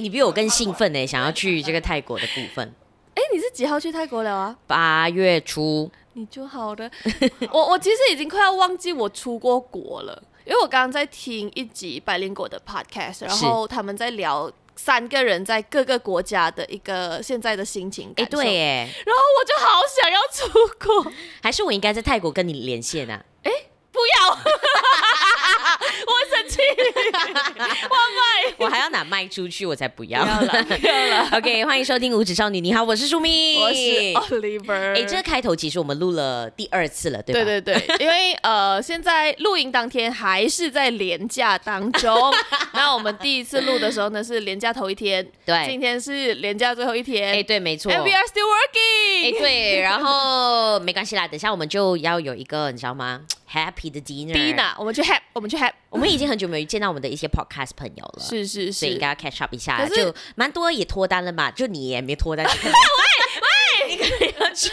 你比我更兴奋呢，想要去这个泰国的部分。哎、欸，你是几号去泰国了啊？八月初。你就好的。我我其实已经快要忘记我出过国了，因为我刚刚在听一集百灵果的 podcast，然后他们在聊三个人在各个国家的一个现在的心情感受。哎、欸，对，哎，然后我就好想要出国，还是我应该在泰国跟你连线啊？哎、欸，不要。我生气，我还要拿卖出去，我才不要。不要了，不要了。OK，欢迎收听无职少女。你好，我是舒咪，我是 Oliver。哎，这个开头其实我们录了第二次了，对吧？对对对，因为呃，现在录音当天还是在连假当中。那我们第一次录的时候呢，是连假头一天，对，今天是连假最后一天。哎，对，没错。And we are still working。哎，对，然后没关系啦，等下我们就要有一个，你知道吗？Happy 的 dinner，第一呢，我们去 Happy，我们去 Happy，我们已经很久没有见到我们的一些 podcast 朋友了，是是是，所以应该要 catch up 一下，就蛮多也脱单了嘛，就你也没脱单，喂喂，你可能要去，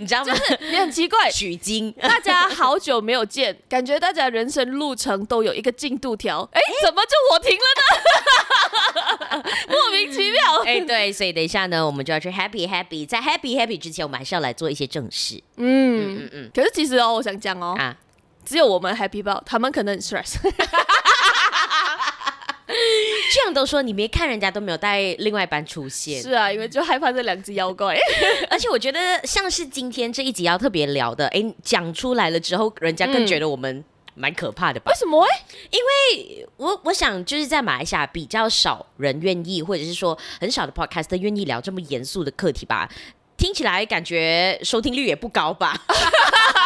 你知道吗？就是你很奇怪，取经，大家好久没有见，感觉大家人生路程都有一个进度条，哎，怎么就我停了呢？莫名其妙，哎，对，所以等一下呢，我们就要去 Happy Happy，在 Happy Happy 之前，我们还是要来做一些正事，嗯嗯嗯，可是其实哦，我想讲哦，啊。只有我们 happy 吧，他们可能很 stress。这样都说，你没看人家都没有带另外一半出现。是啊，因为就害怕这两只妖怪。而且我觉得像是今天这一集要特别聊的，哎，讲出来了之后，人家更觉得我们蛮可怕的吧？为什么？因为我我想就是在马来西亚比较少人愿意，或者是说很少的 podcast 愿意聊这么严肃的课题吧。听起来感觉收听率也不高吧？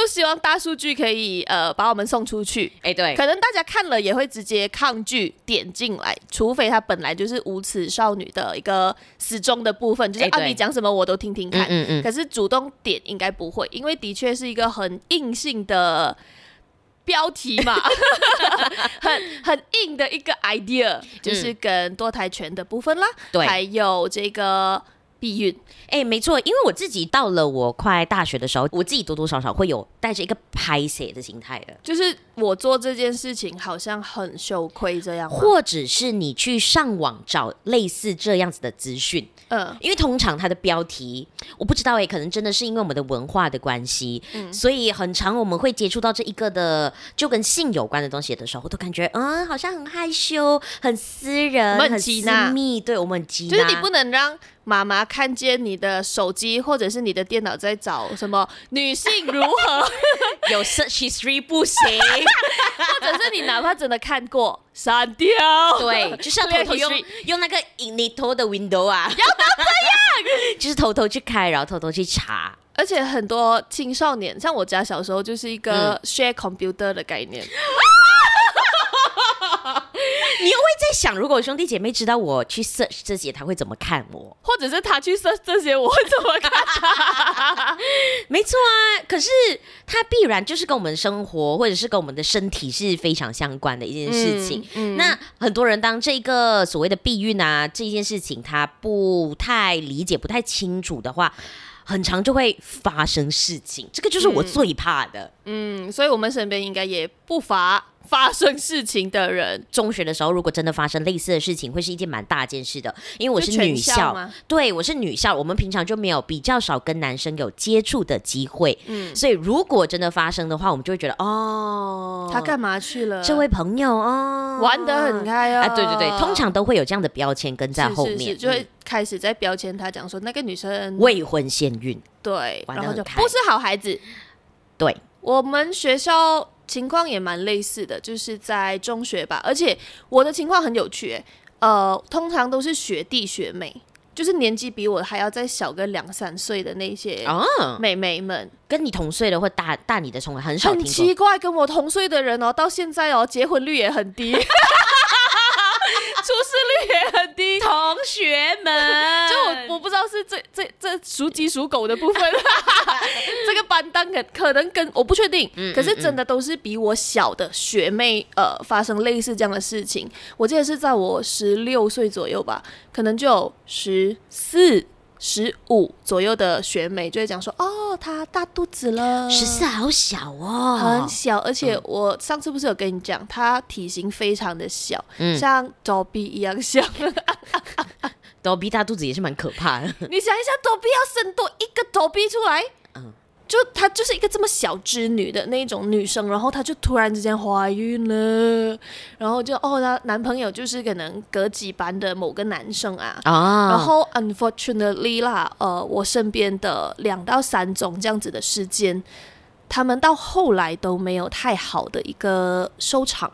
就希望大数据可以呃把我们送出去。哎，对，可能大家看了也会直接抗拒点进来，除非他本来就是无耻少女的一个始终的部分，就是啊你讲什么我都听听看。嗯嗯。可是主动点应该不会，因为的确是一个很硬性的标题嘛，很很硬的一个 idea，就是跟堕胎权的部分啦，对，还有这个。避孕，哎、欸，没错，因为我自己到了我快大学的时候，我自己多多少少会有带着一个拍写的心态的，就是我做这件事情好像很羞愧这样，或者是你去上网找类似这样子的资讯，嗯，因为通常它的标题我不知道哎、欸，可能真的是因为我们的文化的关系，嗯，所以很常我们会接触到这一个的就跟性有关的东西的时候，我都感觉嗯，好像很害羞、很私人、很私密，对我们很急，就是你不能让。妈妈看见你的手机或者是你的电脑在找什么女性如何？有 search history 不行，或者是你哪怕真的看过删掉，对，就是要偷偷用用那个 incognito 的 window 啊，要到这样，就是偷偷去开，然后偷偷去查，而且很多青少年，像我家小时候就是一个 share computer 的概念。嗯 你又会在想，如果兄弟姐妹知道我去 search 这些，他会怎么看我？或者是他去 search 这些，我会怎么看他？没错啊，可是他必然就是跟我们生活，或者是跟我们的身体是非常相关的一件事情。嗯嗯、那很多人当这个所谓的避孕啊这件事情，他不太理解、不太清楚的话，很常就会发生事情。这个就是我最怕的。嗯，嗯，所以我们身边应该也不乏。发生事情的人，中学的时候如果真的发生类似的事情，会是一件蛮大件事的。因为我是女校，校对，我是女校，我们平常就没有比较少跟男生有接触的机会，嗯，所以如果真的发生的话，我们就会觉得哦，他干嘛去了？这位朋友哦，玩得很开哦。啊，对对对，通常都会有这样的标签跟在后面，是是是就会开始在标签他讲说那个女生未婚先孕，对，然后就不是好孩子。对，我们学校。情况也蛮类似的，就是在中学吧，而且我的情况很有趣，欸，呃，通常都是学弟学妹，就是年纪比我还要再小个两三岁的那些妹妹们，哦，跟你同岁的或大大你的，从来很少。很奇怪，跟我同岁的人哦，到现在哦，结婚率也很低。出事率也很低，同学们，就我我不知道是这这这属鸡属狗的部分，这个班当可可能跟我不确定，嗯、可是真的都是比我小的学妹呃发生类似这样的事情。我记得是在我十六岁左右吧，可能就十四十五左右的学妹就会讲说：“哦，她大肚子了，十四好小哦，很小。而且我上次不是有跟你讲，她体型非常的小，嗯、像逗比一样小。逗比大肚子也是蛮可怕的。你想一下，逗比要生多一个逗比出来。”就她就是一个这么小织女的那种女生，然后她就突然之间怀孕了，然后就哦，她男朋友就是可能隔几班的某个男生啊，啊。然后 unfortunately 啦，呃，我身边的两到三种这样子的事件，他们到后来都没有太好的一个收场，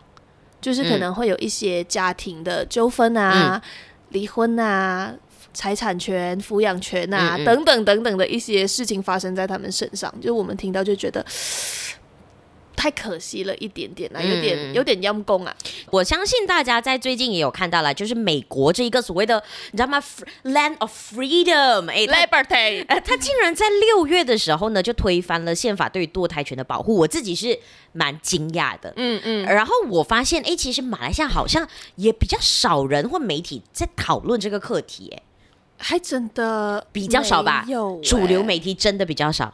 就是可能会有一些家庭的纠纷啊，嗯、离婚啊。财产权、抚养权啊，嗯嗯等等等等的一些事情发生在他们身上，就我们听到就觉得太可惜了一点点啦，有点有点阴功啊。我相信大家在最近也有看到了，就是美国这一个所谓的你知道吗？Land of Freedom，哎，Liberty，呃，他竟然在六月的时候呢，就推翻了宪法对于堕胎权的保护，我自己是蛮惊讶的。嗯嗯，然后我发现，哎，其实马来西亚好像也比较少人或媒体在讨论这个课题，哎。还真的比较少吧，有主流媒体真的比较少，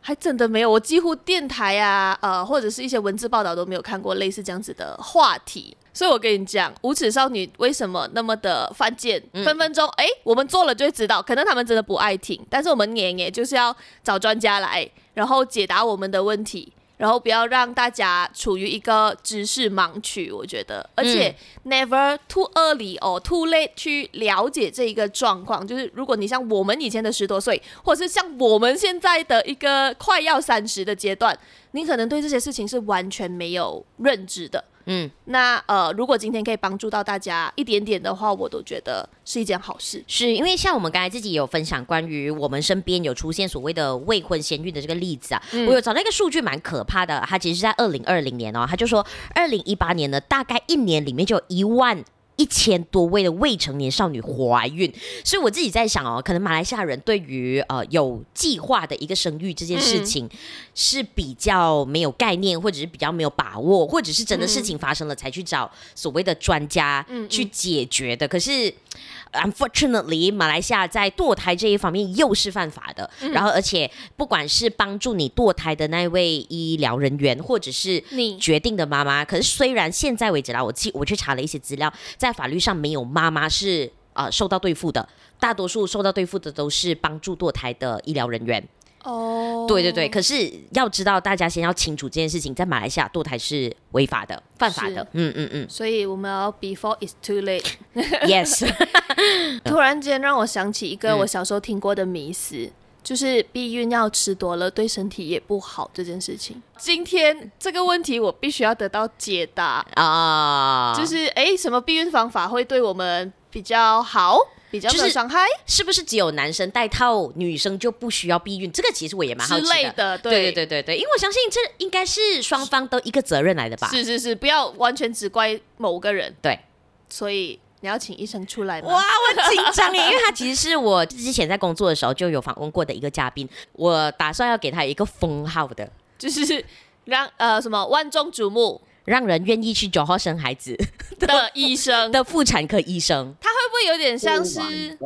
还真的没有。我几乎电台啊，呃，或者是一些文字报道都没有看过类似这样子的话题。所以我跟你讲，无耻少女为什么那么的犯贱？嗯、分分钟，哎，我们做了就会知道。可能他们真的不爱听，但是我们也也就是要找专家来，然后解答我们的问题。然后不要让大家处于一个知识盲区，我觉得，而且 never too early or too late 去了解这一个状况。就是如果你像我们以前的十多岁，或者是像我们现在的一个快要三十的阶段，你可能对这些事情是完全没有认知的。嗯，那呃，如果今天可以帮助到大家一点点的话，我都觉得是一件好事。是因为像我们刚才自己有分享关于我们身边有出现所谓的未婚先孕的这个例子啊，嗯、我有找到一个数据蛮可怕的，它其实是在二零二零年哦，他就说二零一八年呢，大概一年里面就有一万。一千多位的未成年少女怀孕，所以我自己在想哦，可能马来西亚人对于呃有计划的一个生育这件事情是比较没有概念，或者是比较没有把握，或者是真的事情发生了才去找所谓的专家去解决的。可是。Unfortunately，马来西亚在堕胎这一方面又是犯法的。嗯、然后，而且不管是帮助你堕胎的那位医疗人员，或者是你决定的妈妈，可是虽然现在为止啦，我去我去查了一些资料，在法律上没有妈妈是呃受到对付的，大多数受到对付的都是帮助堕胎的医疗人员。哦，oh, 对对对，可是要知道，大家先要清楚这件事情，在马来西亚堕胎是违法的、犯法的。嗯嗯嗯，所以我们要 before it's too late。Yes。突然间让我想起一个我小时候听过的迷思，嗯、就是避孕药吃多了对身体也不好这件事情。今天这个问题我必须要得到解答啊，就是哎，什么避孕方法会对我们比较好？比较伤害是，是不是只有男生戴套，女生就不需要避孕？这个其实我也蛮好奇的。之类的，对对对对对，因为我相信这应该是双方都一个责任来的吧？是是是，不要完全只怪某个人。对，所以你要请医生出来吗？哇，我紧张耶，因为他其实是我之前在工作的时候就有访问过的一个嘉宾，我打算要给他一个封号的，就是让呃什么万众瞩目。让人愿意去九号生孩子 的医生。的妇产科医生，他会不会有点像是 《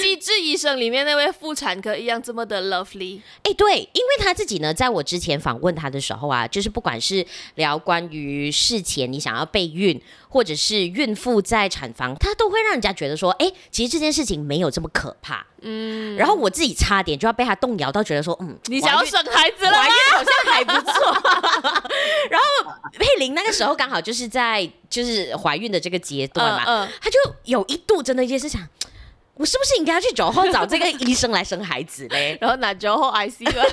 机智医生》里面那位妇产科一样这么的 lovely？哎，对，因为他自己呢，在我之前访问他的时候啊，就是不管是聊关于事前你想要备孕，或者是孕妇在产房，她都会让人家觉得说，哎，其实这件事情没有这么可怕。嗯，然后我自己差点就要被他动摇到觉得说，嗯，你想要生孩子了吗？怀孕好像还不错。然后佩玲那个时候刚好就是在就是怀孕的这个阶段嘛，嗯，她就有一度真的也是想。我是不是应该要去酒后找这个医生来生孩子嘞？然后拿酒后 IC 了，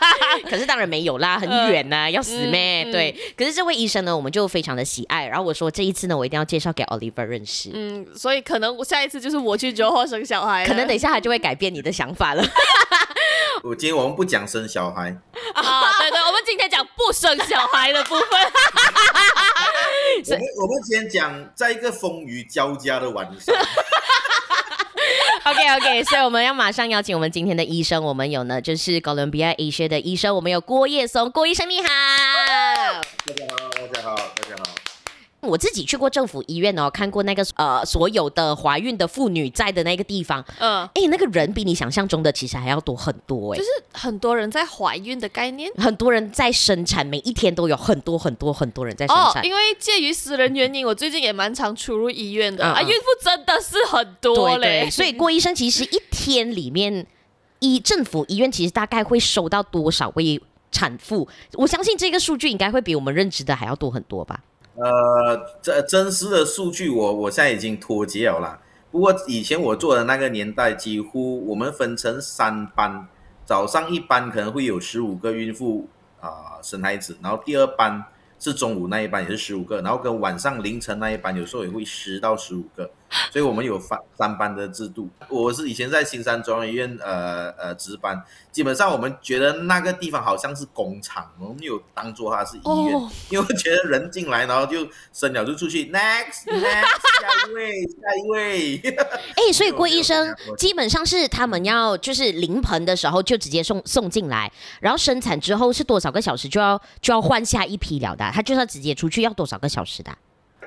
可是当然没有啦，很远呐、啊，呃、要死咩？嗯、对，可是这位医生呢，我们就非常的喜爱。然后我说这一次呢，我一定要介绍给 Oliver 认识。嗯，所以可能我下一次就是我去酒后生小孩，可能等一下他就会改变你的想法了。我今天我们不讲生小孩啊，对对，我们今天讲不生小孩的部分。我们我们今天讲在一个风雨交加的晚上。OK OK，所以我们要马上邀请我们今天的医生，我们有呢，就是哥伦比亚医学的医生，我们有郭叶松，郭医生你好。大家好，我自己去过政府医院哦，看过那个呃所有的怀孕的妇女在的那个地方，嗯，哎，那个人比你想象中的其实还要多很多哎，就是很多人在怀孕的概念，很多人在生产，每一天都有很多很多很多人在生产。哦，因为介于私人原因，我最近也蛮常出入医院的啊，孕妇真的是很多嘞，所以郭医生其实一天里面，医政府医院其实大概会收到多少位产妇？我相信这个数据应该会比我们认知的还要多很多吧。呃，这真实的数据我我现在已经脱节了啦。不过以前我做的那个年代，几乎我们分成三班，早上一班可能会有十五个孕妇啊、生孩子，然后第二班是中午那一班也是十五个，然后跟晚上凌晨那一班有时候也会十到十五个。所以我们有三三班的制度。我是以前在新山中央医院呃呃值班，基本上我们觉得那个地方好像是工厂，我们有当做它是医院，哦、因为觉得人进来然后就生了就出去，next next 下一位下一位。哎、欸，所以郭医生基本上是他们要就是临盆的时候就直接送送进来，然后生产之后是多少个小时就要就要换下一批了的，他就是要直接出去要多少个小时的？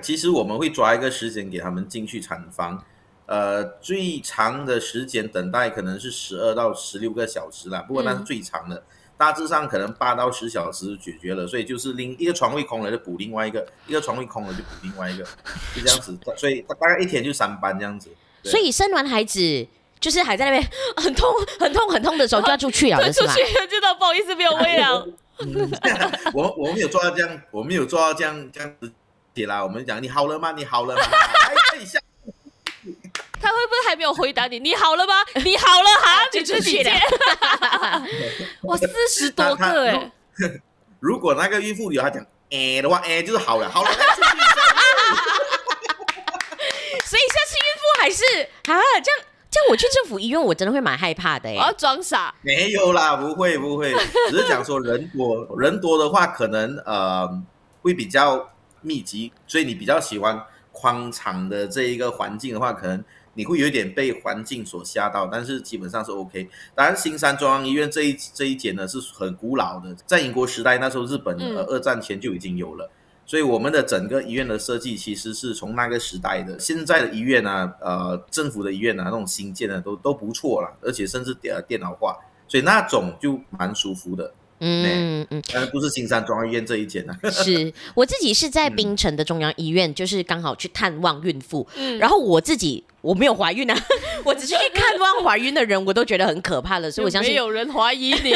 其实我们会抓一个时间给他们进去产房，呃，最长的时间等待可能是十二到十六个小时啦，不过那是最长的，嗯、大致上可能八到十小时就解决了，所以就是另一个床位空了就补另外一个，一个床位空了就补另外一个，就这样子，所以大概一天就三班这样子。所以生完孩子就是还在那边很痛很痛很痛的时候就要出去了，是吧？知道不好意思没有喂养。我我们有做到这样，我们有做到这样这样子。铁啦，我们讲你好了吗？你好了吗？还可以下。他会不会还没有回答你？你好了吗？你好了哈，就出去了。哇，四十多个哎！如果那个孕妇有他讲哎的话，哎就是好了，好了。所以下次孕妇还是啊，这样这样我去政府医院，我真的会蛮害怕的哎。我要装傻。没有啦，不会不会，只是讲说人多人多的话，可能呃会比较。密集，所以你比较喜欢宽敞的这一个环境的话，可能你会有一点被环境所吓到，但是基本上是 OK。当然，新山中央医院这一这一间呢是很古老的，在英国时代那时候日本呃二战前就已经有了，嗯、所以我们的整个医院的设计其实是从那个时代的。现在的医院呢，呃，政府的医院呢，那种新建的都都不错了，而且甚至电电脑化，所以那种就蛮舒服的。嗯嗯，但是不是新山中央医院这一间呢？是我自己是在槟城的中央医院，就是刚好去探望孕妇，嗯、然后我自己。我没有怀孕啊，我只是去看望怀孕的人，我都觉得很可怕了，所以我相信有人怀疑你，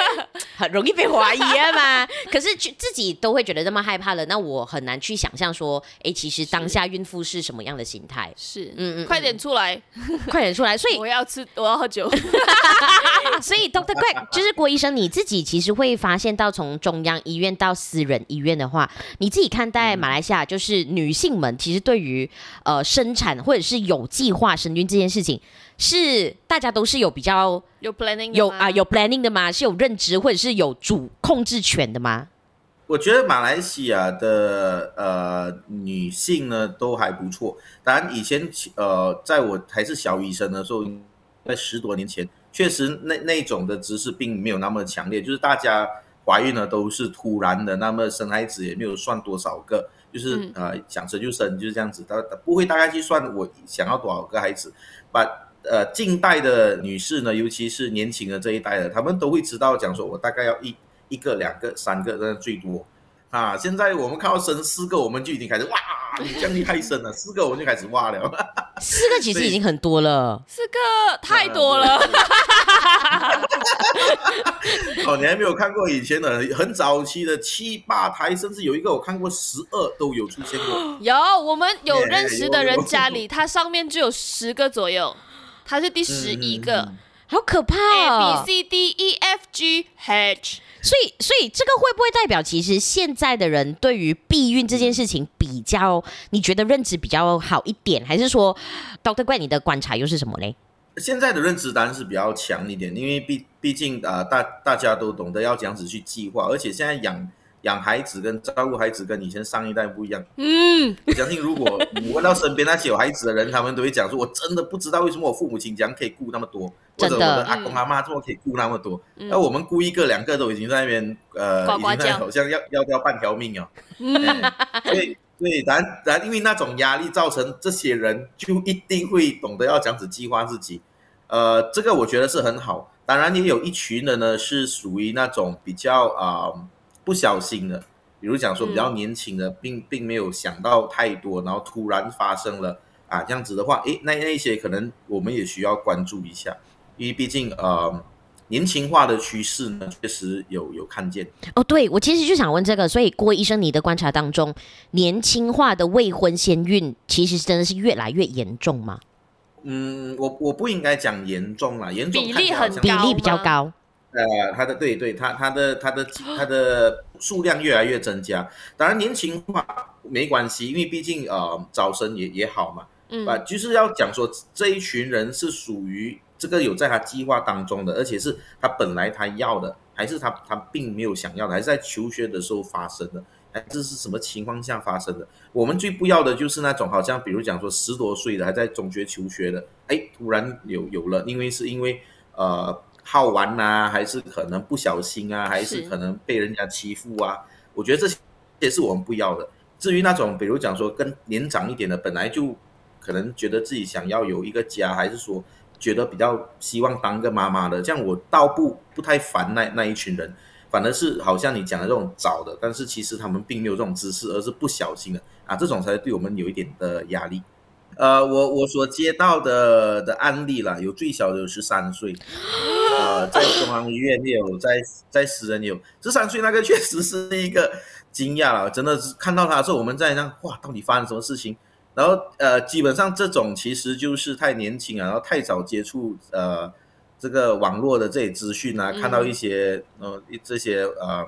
很容易被怀疑啊嘛。可是自己都会觉得这么害怕了，那我很难去想象说，哎，其实当下孕妇是什么样的心态？是，嗯嗯，快点出来，快点出来。所以我要吃，我要喝酒。所以 Doctor Greg 就是郭医生，你自己其实会发现到，从中央医院到私人医院的话，你自己看待马来西亚，就是女性们其实对于呃生产或者是有有计划生育这件事情，是大家都是有比较有 planning 有啊有 planning 的吗？是有认知或者是有主控制权的吗？我觉得马来西亚的呃女性呢都还不错。当然以前呃在我还是小医生的时候，在十多年前，确实那那种的知识并没有那么强烈，就是大家怀孕呢都是突然的，那么生孩子也没有算多少个。就是、嗯、呃想生就生就是这样子，他不会大概去算我想要多少个孩子。把呃近代的女士呢，尤其是年轻的这一代的，她们都会知道讲说，我大概要一一个、两个、三个，那最多啊。现在我们看到生四个，我们就已经开始哇，你这样厉害生了，四个我们就开始哇了。四个其实已经很多了，四个太多了。哦，你还没有看过以前的很早期的七八台，甚至有一个我看过十二都有出现过。有，我们有认识的人家里，它上面就有十个左右，它是第十一个，嗯、好可怕哦。A B C D E F G H，所以所以这个会不会代表，其实现在的人对于避孕这件事情比较，你觉得认知比较好一点，还是说，Doctor Greg 你的观察又是什么嘞？现在的认知当然是比较强一点，因为毕毕竟啊、呃，大大家都懂得要这样子去计划，而且现在养养孩子跟照顾孩子跟以前上一代不一样。嗯，我相信如果你问到身边那些有孩子的人，他们都会讲说，我真的不知道为什么我父母亲这样可以顾那么多，或者我的阿公阿妈这么可以顾那么多，那、嗯、我们顾一个两、嗯、个都已经在那边呃，呱呱已经在好像要要掉半条命哦。嗯，所以对，然然因为那种压力造成这些人就一定会懂得要这样子计划自己，呃，这个我觉得是很好。当然也有一群人呢是属于那种比较啊、呃、不小心的，比如讲说比较年轻的，并并没有想到太多，然后突然发生了啊这样子的话，诶，那那些可能我们也需要关注一下，因为毕竟呃。年轻化的趋势呢，确实有有看见哦。对，我其实就想问这个，所以郭医生，你的观察当中，年轻化的未婚先孕其实真的是越来越严重吗？嗯，我我不应该讲严重啦，严重比例很比例比较高。呃，他的对对，他他的他的他的数量越来越增加。当然年轻化没关系，因为毕竟呃招生也也好嘛。嗯，啊，就是要讲说这一群人是属于。这个有在他计划当中的，而且是他本来他要的，还是他他并没有想要的，还是在求学的时候发生的，还是是什么情况下发生的？我们最不要的就是那种好像比如讲说十多岁的还在中学求学的，哎，突然有有了，因为是因为呃好玩呐，还是可能不小心啊，还是可能被人家欺负啊？我觉得这些也是我们不要的。至于那种比如讲说更年长一点的，本来就可能觉得自己想要有一个家，还是说。觉得比较希望当个妈妈的，这样我倒不不太烦那那一群人，反而是好像你讲的这种早的，但是其实他们并没有这种知识，而是不小心的啊，这种才对我们有一点的压力。呃，我我所接到的的案例啦，有最小的有十三岁，在中央医院也有，在在私人也有，十三岁那个确实是一个惊讶了，真的是看到他的时候，我们在那哇，到底发生什么事情？然后呃，基本上这种其实就是太年轻啊，然后太早接触呃这个网络的这些资讯啊，看到一些呃这些呃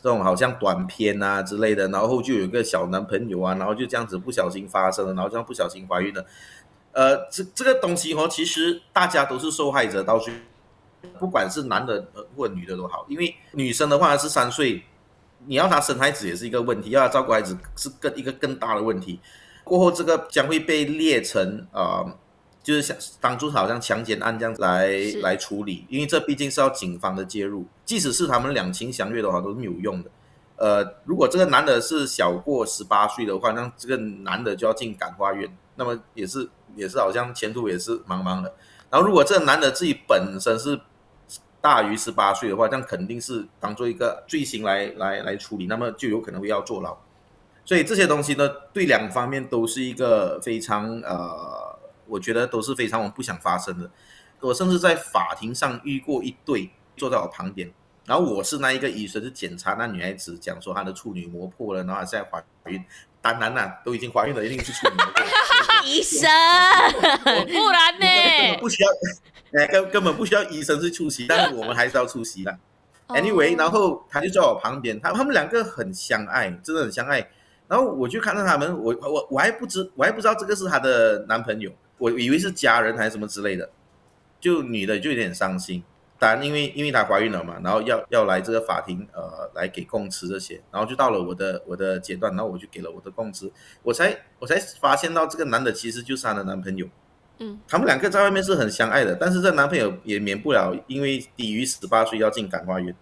这种好像短片啊之类的，然后就有个小男朋友啊，然后就这样子不小心发生了，然后这样不小心怀孕了，呃，这这个东西哦，其实大家都是受害者，到最不管是男的或女的都好，因为女生的话是三岁，你要她生孩子也是一个问题，要她照顾孩子是更一个更大的问题。过后，这个将会被列成啊、呃，就是像当初好像强奸案这样子来来处理，因为这毕竟是要警方的介入，即使是他们两情相悦的话，都是没有用的。呃，如果这个男的是小过十八岁的话，那这个男的就要进感化院，那么也是也是好像前途也是茫茫的。然后，如果这个男的自己本身是大于十八岁的话，这样肯定是当做一个罪行来来来处理，那么就有可能会要坐牢。所以这些东西呢，对两方面都是一个非常呃，我觉得都是非常我不想发生的。我甚至在法庭上遇过一对坐在我旁边，然后我是那一个医生，是检查那女孩子，讲说她的处女膜破了，然后现在怀孕。当然啦，都已经怀孕了，一定是处女膜破。医生，不然呢？根本不需要，哎，根根本不需要医生去出席，但是我们还是要出席的。Anyway，然后他就在我旁边，他他们两个很相爱，真的很相爱。然后我就看到他们，我我我还不知我还不知道这个是她的男朋友，我以为是家人还是什么之类的，就女的就有点伤心，当然因为因为她怀孕了嘛，然后要要来这个法庭呃来给供词这些，然后就到了我的我的阶段，然后我就给了我的供词，我才我才发现到这个男的其实就是她的男朋友，嗯，他们两个在外面是很相爱的，但是这男朋友也免不了因为低于十八岁要进感化院。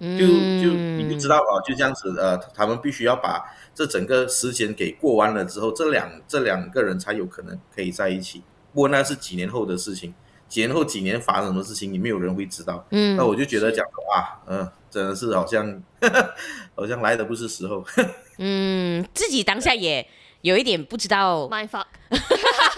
就就你就知道啊，就这样子呃，他们必须要把这整个时间给过完了之后，这两这两个人才有可能可以在一起。不过那是几年后的事情，几年后几年发生什么事情，也没有人会知道。嗯，那我就觉得讲说啊，嗯、呃，真的是好像呵呵 好像来的不是时候。嗯，自己当下也有一点不知道。My fuck。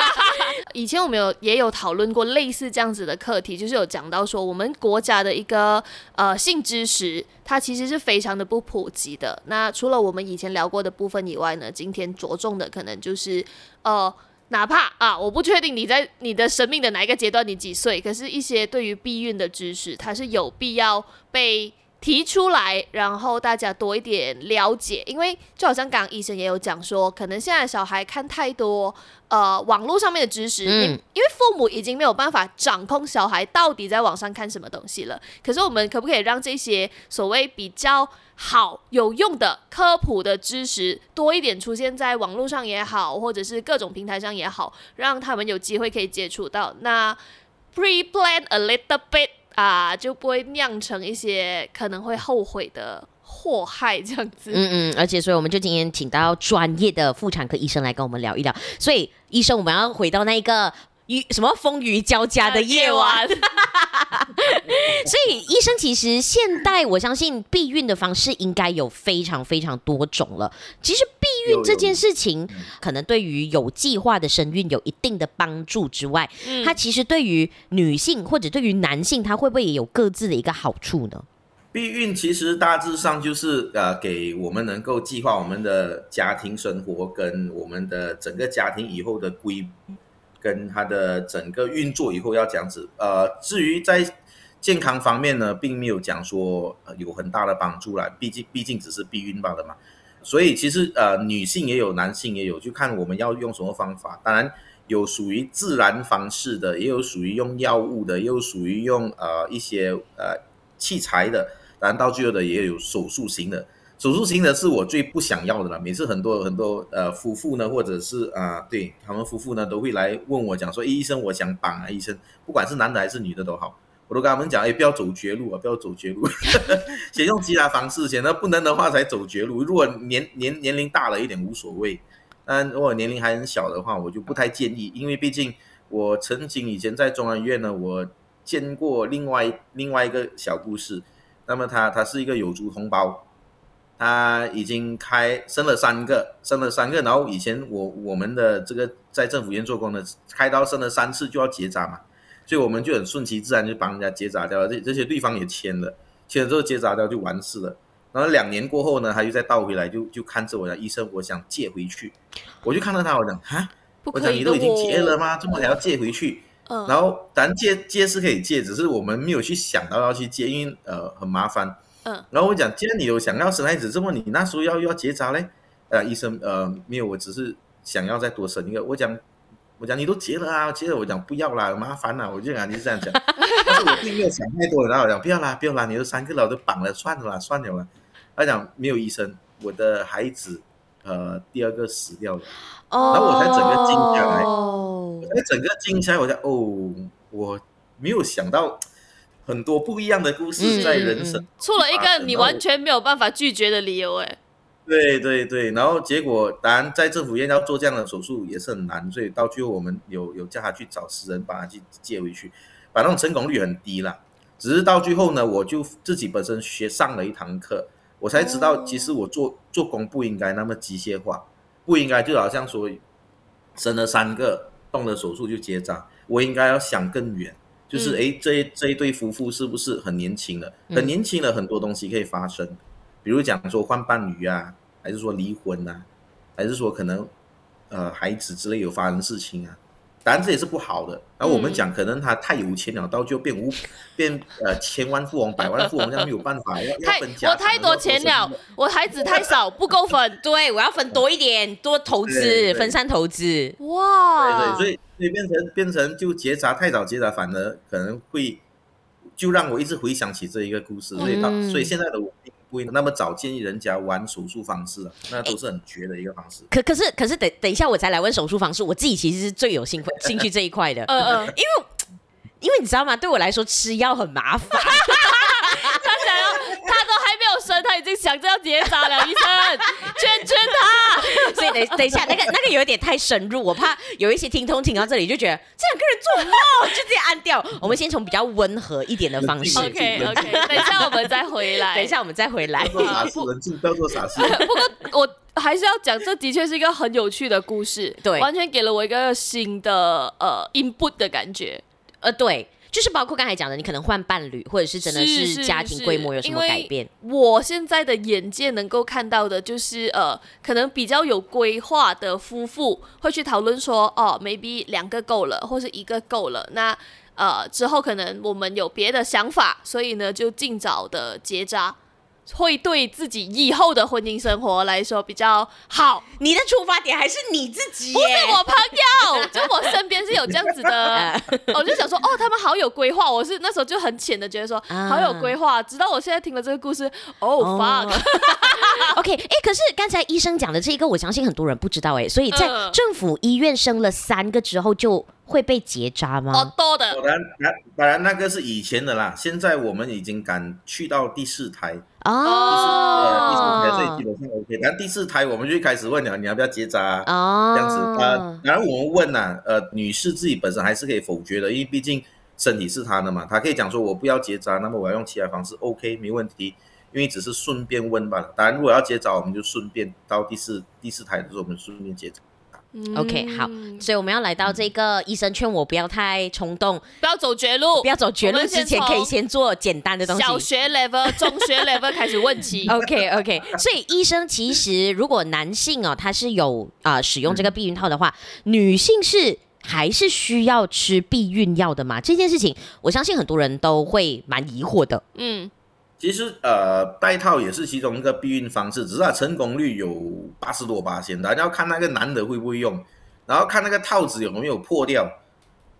以前我们有也有讨论过类似这样子的课题，就是有讲到说我们国家的一个呃性知识，它其实是非常的不普及的。那除了我们以前聊过的部分以外呢，今天着重的可能就是呃，哪怕啊，我不确定你在你的生命的哪一个阶段，你几岁，可是一些对于避孕的知识，它是有必要被。提出来，然后大家多一点了解，因为就好像刚刚医生也有讲说，可能现在小孩看太多呃网络上面的知识，嗯，因为父母已经没有办法掌控小孩到底在网上看什么东西了。可是我们可不可以让这些所谓比较好有用的科普的知识多一点出现在网络上也好，或者是各种平台上也好，让他们有机会可以接触到？那 pre-plan a little bit。啊，就不会酿成一些可能会后悔的祸害这样子。嗯嗯，而且所以我们就今天请到专业的妇产科医生来跟我们聊一聊。所以医生，我们要回到那一个。雨什么风雨交加的夜晚，所以医生其实现代我相信避孕的方式应该有非常非常多种了。其实避孕这件事情，可能对于有计划的生育有一定的帮助之外，它其实对于女性或者对于男性，它会不会也有各自的一个好处呢？避孕其实大致上就是呃，给我们能够计划我们的家庭生活跟我们的整个家庭以后的规。跟他的整个运作以后要这样子，呃，至于在健康方面呢，并没有讲说有很大的帮助啦，毕竟毕竟只是避孕罢了嘛。所以其实呃，女性也有，男性也有，就看我们要用什么方法。当然有属于自然方式的，也有属于用药物的，也有属于用呃一些呃器材的，当然到最后的也有手术型的。手术型的是我最不想要的了。每次很多很多呃夫妇呢，或者是啊、对他们夫妇呢，都会来问我讲说，哎医生，我想绑啊，医生，不管是男的还是女的都好，我都跟他们讲，哎，不要走绝路啊，不要走绝路，先用其他方式，先，那不能的话才走绝路。如果年年年龄大了一点无所谓，但如果年龄还很小的话，我就不太建议，因为毕竟我曾经以前在中央医院呢，我见过另外另外一个小故事，那么他他是一个有族同胞。他已经开生了三个，生了三个，然后以前我我们的这个在政府医院做工的，开刀生了三次就要结扎嘛，所以我们就很顺其自然就帮人家结扎掉了，这这些对方也签了，签了之后结扎掉就完事了。然后两年过后呢，他又再倒回来就，就就看着我讲，医生，我想借回去，我就看到他，我讲哈，我讲你都已经结了吗？怎么还要借回去？然后咱借借是可以借，只是我们没有去想到要去借，因为呃很麻烦。嗯，然后我讲，既然你有想要生孩子，这么你那时候要要结扎嘞？呃，医生，呃，没有，我只是想要再多生一个。我讲，我讲你都结了啊，结了，我讲不要啦，麻烦啦，我就讲你是这样讲，但是我并没有想太多，然后我讲不要啦，不要啦，你都三个了，都绑了，算了啦，算了啦。他讲没有医生，我的孩子，呃，第二个死掉了，哦、然后我才整个静下来，我才整个静下来，我讲哦，我没有想到。很多不一样的故事在人生，嗯，出了一个你完全没有办法拒绝的理由，哎，对对对，然后结果当然在政府医院要做这样的手术也是很难，所以到最后我们有有叫他去找私人把他去借回去，反正成功率很低啦。只是到最后呢，我就自己本身学上了一堂课，我才知道其实我做做工不应该那么机械化，不应该就好像说生了三个动了手术就结扎，我应该要想更远。就是哎，这一这一对夫妇是不是很年轻了？很年轻了，很多东西可以发生，比如讲说换伴侣啊，还是说离婚啊，还是说可能呃孩子之类有发生事情啊。当然这也是不好的。然后我们讲，可能他太有钱了，到就变无变呃千万富翁、百万富翁，这样没有办法要要分家。我太多钱了，我孩子太少，不够分。对，我要分多一点，多投资，分散投资。哇，对对，所以所以变成变成就结扎太早结扎，反而可能会就让我一直回想起这一个故事。所以到所以现在的我。不会那么早建议人家玩手术方式，那都是很绝的一个方式。可可是可是等等一下我才来问手术方式，我自己其实是最有兴兴趣这一块的。嗯嗯，因为因为你知道吗？对我来说吃药很麻烦。他想要，他都还没有生，他已经想着要结扎了。医生，等等一下，那个那个有点太深入，我怕有一些听众听到这里就觉得这两个人做梦，就直接按掉。我们先从比较温和一点的方式。OK OK，等一下我们再回来。等一下我们再回来。做傻事，不要做傻事。不过我还是要讲，这的确是一个很有趣的故事，对，完全给了我一个新的呃 input 的感觉。呃，对。就是包括刚才讲的，你可能换伴侣，或者是真的是家庭规模有什么改变。我现在的眼界能够看到的，就是呃，可能比较有规划的夫妇会去讨论说，哦，maybe 两个够了，或是一个够了。那呃之后可能我们有别的想法，所以呢就尽早的结扎。会对自己以后的婚姻生活来说比较好。你的出发点还是你自己，不是我朋友，就我身边是有这样子的。我就想说，哦，他们好有规划。我是那时候就很浅的觉得说，好有规划。直到我现在听了这个故事，哦，fuck。OK，哎，可是刚才医生讲的这一个，我相信很多人不知道哎。所以在政府医院生了三个之后就会被结扎吗？好多的。当然，当然那个是以前的啦。现在我们已经敢去到第四胎。哦，第四呃第四胎所以基本上 OK，然后第四胎我们就开始问了，你要不要结扎啊？哦，这样子啊，然后我们问呐，呃，女士自己本身还是可以否决的，因为毕竟身体是她的嘛，她可以讲说我不要结扎，那么我要用其他方式，OK，没问题，因为只是顺便问罢了。当然，如果要结扎，我们就顺便到第四第四胎的时候，我们顺便结扎。OK，好，所以我们要来到这个医生劝我不要太冲动，不要走绝路，不要走绝路之前可以先做简单的东西。小学 level、中学 level 开始问起。OK OK，所以医生其实如果男性哦，他是有啊、呃、使用这个避孕套的话，嗯、女性是还是需要吃避孕药的吗？这件事情我相信很多人都会蛮疑惑的。嗯。其实，呃，戴套也是其中一个避孕方式，只是它成功率有八十多趴，大家要看那个男的会不会用，然后看那个套子有没有破掉，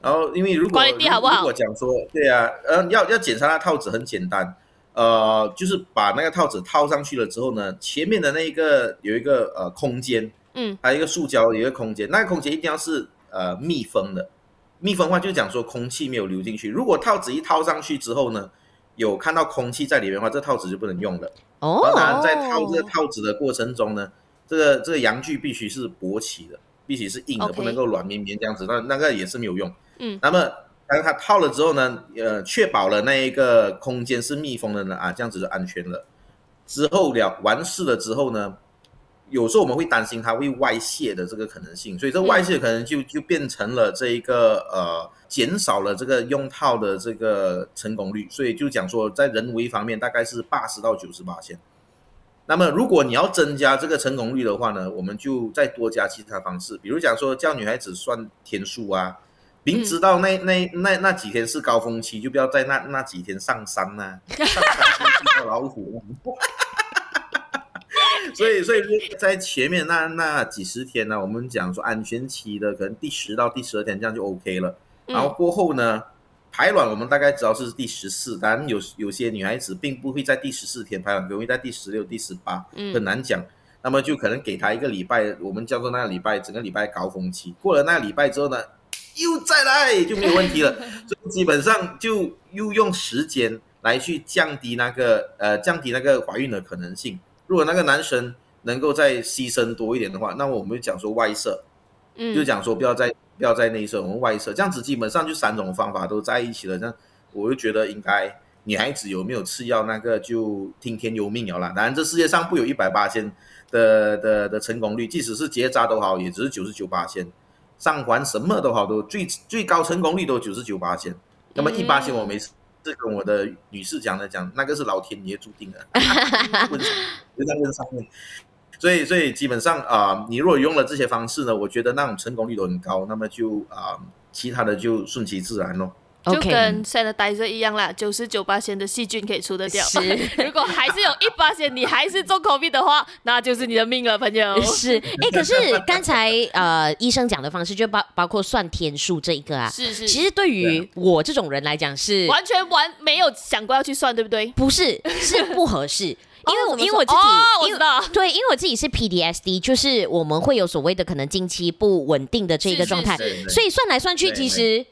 然后因为如果如果讲说，对啊，呃，要要检查那套子很简单，呃，就是把那个套子套上去了之后呢，前面的那一个有一个呃空间，嗯，还有一个塑胶有一个空间，那个空间一定要是呃密封的，密封的话就是讲说空气没有流进去，如果套子一套上去之后呢，有看到空气在里面的话，这套子就不能用了。哦，当然在套这个套子的过程中呢，这个这个阳具必须是勃起的，必须是硬的不能够软绵绵这样子，那那个也是没有用。嗯，那么当它套了之后呢，呃，确保了那一个空间是密封的呢，啊，这样子就安全了。之后了完事了之后呢，有时候我们会担心它会外泄的这个可能性，所以这外泄可能就就变成了这一个呃。减少了这个用套的这个成功率，所以就讲说在人为方面大概是八十到九十八千。那么如果你要增加这个成功率的话呢，我们就再多加其他方式，比如讲说叫女孩子算天数啊，明知道那那那那几天是高峰期，就不要在那那几天上山呐、啊，上山遇到老虎。所以所以在前面那那几十天呢，我们讲说安全期的可能第十到第十二天这样就 OK 了。然后过后呢，排卵我们大概知道是第十四，当然有有些女孩子并不会在第十四天排卵，容易在第十六、第十八，很难讲。那么就可能给她一个礼拜，我们叫做那个礼拜，整个礼拜高峰期。过了那个礼拜之后呢，又再来就没有问题了。所以基本上就又用时间来去降低那个呃降低那个怀孕的可能性。如果那个男生能够再牺牲多一点的话，那么我们就讲说外射，就讲说不要再。不要在内射，我们外射，这样子基本上就三种方法都在一起了。这样我就觉得应该女孩子有没有吃药那个就听天由命了啦。当然这世界上不有一百八千的的的成功率，即使是结扎都好，也只是九十九八千。上环什么都好，都最最高成功率都九十九八千。那么一八千我没事跟我的女士讲的讲，那个是老天爷注定的。问就在问上面。所以，所以基本上啊、呃，你如果用了这些方式呢，我觉得那种成功率都很高，那么就啊、呃，其他的就顺其自然咯。就跟 sanitizer 一样啦，九十九八仙的细菌可以除得掉。是，如果还是有一八仙，你还是中 COVID 的话，那就是你的命了，朋友。是，哎，可是刚才呃医生讲的方式，就包包括算天数这一个啊，是是。其实对于我这种人来讲，是完全完没有想过要去算，对不对？不是，是不合适。因为我因为我自己，我知道，对，因为我自己是 PDSD，就是我们会有所谓的可能经期不稳定的这个状态，所以算来算去，其实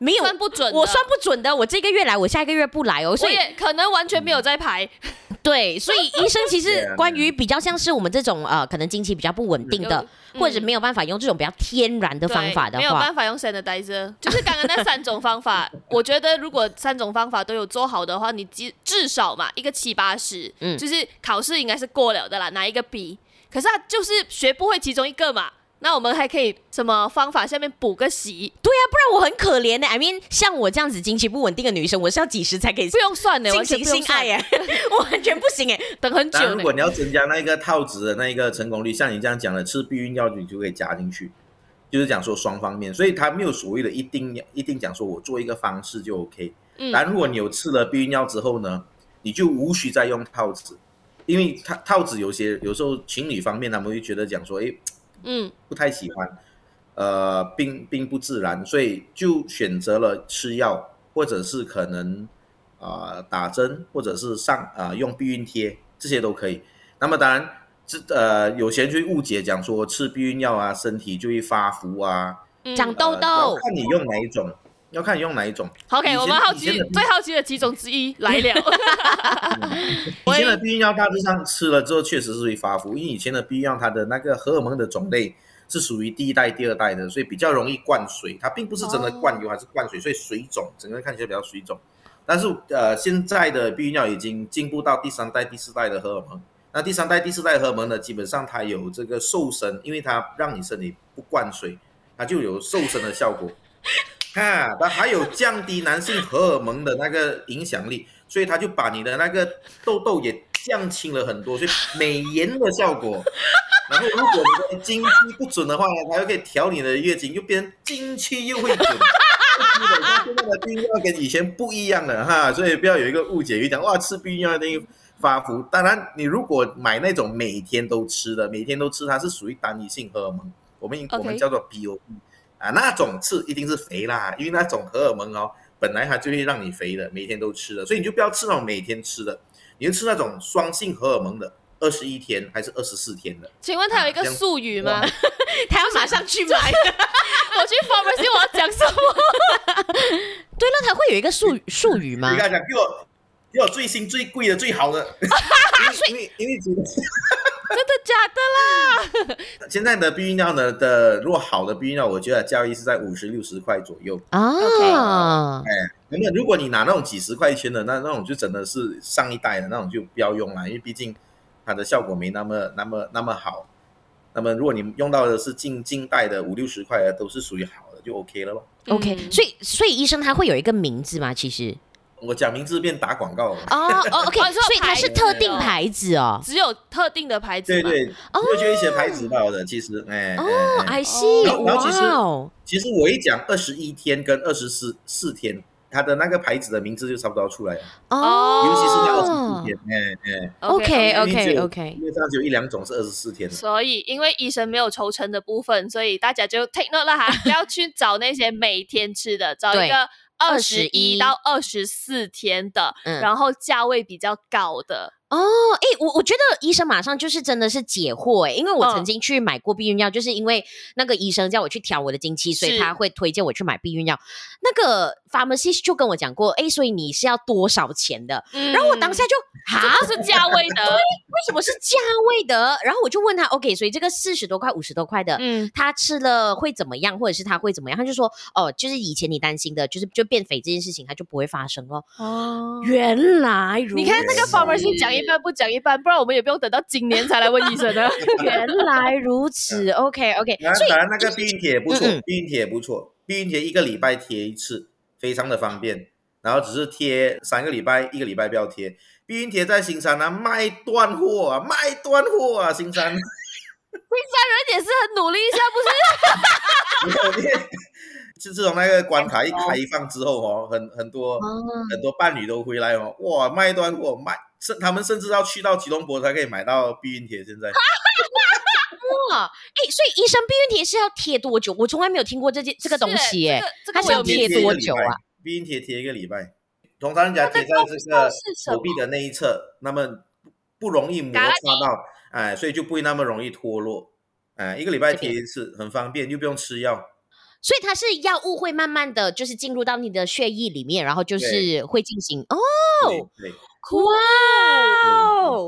没有算不准，我算不准的，我这个月来，我下一个月不来哦，所以可能完全没有在排。对，所以医生其实关于比较像是我们这种呃，可能经期比较不稳定的，或者没有办法用这种比较天然的方法的话，没有办法用 sanitizer，就是刚刚那三种方法，我觉得如果三种方法都有做好的话，你至至少嘛一个七八十，嗯，就是考试应该是过了的啦，拿一个 B，可是他就是学不会其中一个嘛。那我们还可以什么方法下面补个习？对呀、啊，不然我很可怜的。I mean，像我这样子经期不稳定的女生，我是要几时才可以？不用算的，进行性爱耶，我完全不行哎，等很久。但如果你要增加那个套子的那个成功率，像你这样讲的，吃避孕药你就可以加进去，就是讲说双方面，所以他没有所谓的一定一定讲说我做一个方式就 OK。嗯。但如果你有吃了避孕药之后呢，你就无需再用套子，因为套套子有些有时候情侣方面他们会觉得讲说，哎。嗯，不太喜欢，呃，并并不自然，所以就选择了吃药，或者是可能啊、呃、打针，或者是上啊、呃、用避孕贴，这些都可以。那么当然，这呃有些人就会误解，讲说吃避孕药啊，身体就会发福啊，长痘痘，看你用哪一种。要看你用哪一种。OK，我们好奇最好奇的几种之一来了。以前的避孕药大致上吃了之后，确实是会发福，因为以前的避孕药它的那个荷尔蒙的种类是属于第一代、第二代的，所以比较容易灌水，它并不是真的灌油还是灌水，所以水肿，整个人看起来比较水肿。但是呃，现在的避孕药已经进步到第三代、第四代的荷尔蒙。那第三代、第四代荷尔蒙呢，基本上它有这个瘦身，因为它让你身体不灌水，它就有瘦身的效果。哈，它还有降低男性荷尔蒙的那个影响力，所以它就把你的那个痘痘也降轻了很多，所以美颜的效果。然后如果你的经期不准的话呢，它又可以调你的月经，又变成经期又会准。基本上现在的避孕药跟以前不一样了哈，所以不要有一个误解，就讲哇吃避孕药等于发福。当然，你如果买那种每天都吃的，每天都吃，它是属于单一性荷尔蒙，我们.我们叫做 POE。啊，那种刺一定是肥啦，因为那种荷尔蒙哦，本来它就会让你肥的，每天都吃的，所以你就不要吃那种每天吃的，你就吃那种双性荷尔蒙的，二十一天还是二十四天的？请问他有一个术语吗？他要马上去买，我去 pharmacy 我要讲什么？对了，他会有一个术术语吗？你跟他讲，给我给我最新最贵的最好的，因为因为。真的假的啦？现在的避孕药呢的，如果好的避孕药，我觉得交易是在五十六十块左右啊。哎，那么如果你拿那种几十块钱的，那那种就真的是上一代的那种就不要用了，因为毕竟它的效果没那么那么那么好。那么如果你用到的是近近代的五六十块的，都是属于好的，就 OK 了咯。OK，所以所以医生他会有一个名字吗？其实。我讲名字变打广告了。哦哦，OK，所以它是特定牌子哦，只有特定的牌子。对对，就就一些牌子到的，其实哎哦，I see，然后其实其实我一讲二十一天跟二十四四天，它的那个牌子的名字就差不多要出来了。哦，尤其是那二十四天，哎哎，OK OK OK，因为这样只有一两种是二十四天的，所以因为医生没有抽成的部分，所以大家就 take note 了哈，不要去找那些每天吃的，找一个。二十一到二十四天的，嗯、然后价位比较高的。哦，哎，我我觉得医生马上就是真的是解惑哎，因为我曾经去买过避孕药，哦、就是因为那个医生叫我去调我的经期，所以他会推荐我去买避孕药。那个 pharmacist 就跟我讲过，哎，所以你是要多少钱的？嗯、然后我当下就啊，是价位的，对，为什么是价位的？然后我就问他，OK，所以这个四十多块、五十多块的，嗯，他吃了会怎么样，或者是他会怎么样？他就说，哦，就是以前你担心的，就是就变肥这件事情，他就不会发生哦。哦，原来如此，你看那个 pharmacist 讲一半不讲一半，不然我们也不用等到今年才来问医生的。原来如此，OK OK。当然，当然那个避孕贴也不错，避孕贴也不错，避孕贴一个礼拜贴一次，非常的方便。然后只是贴三个礼拜，一个礼拜不要贴。避孕贴在新山啊，卖断货啊，卖断货啊，新山。新山人也是很努力一下，不是？就 自从那个关卡一开放之后哦，很很多很多伴侣都回来哦，哇，卖断货卖。甚，他们甚至要去到吉隆坡才可以买到避孕贴。现在，哇，哎，所以医生避孕贴是要贴多久？我从来没有听过这件这个东西，哎，它是要贴多久啊？避孕贴贴一个礼拜，通常人家贴在这个手臂的那一侧，那么不容易摩擦到，哎，所以就不会那么容易脱落，哎，一个礼拜贴一次，很方便，又不用吃药。所以它是药物会慢慢的就是进入到你的血液里面，然后就是会进行哦。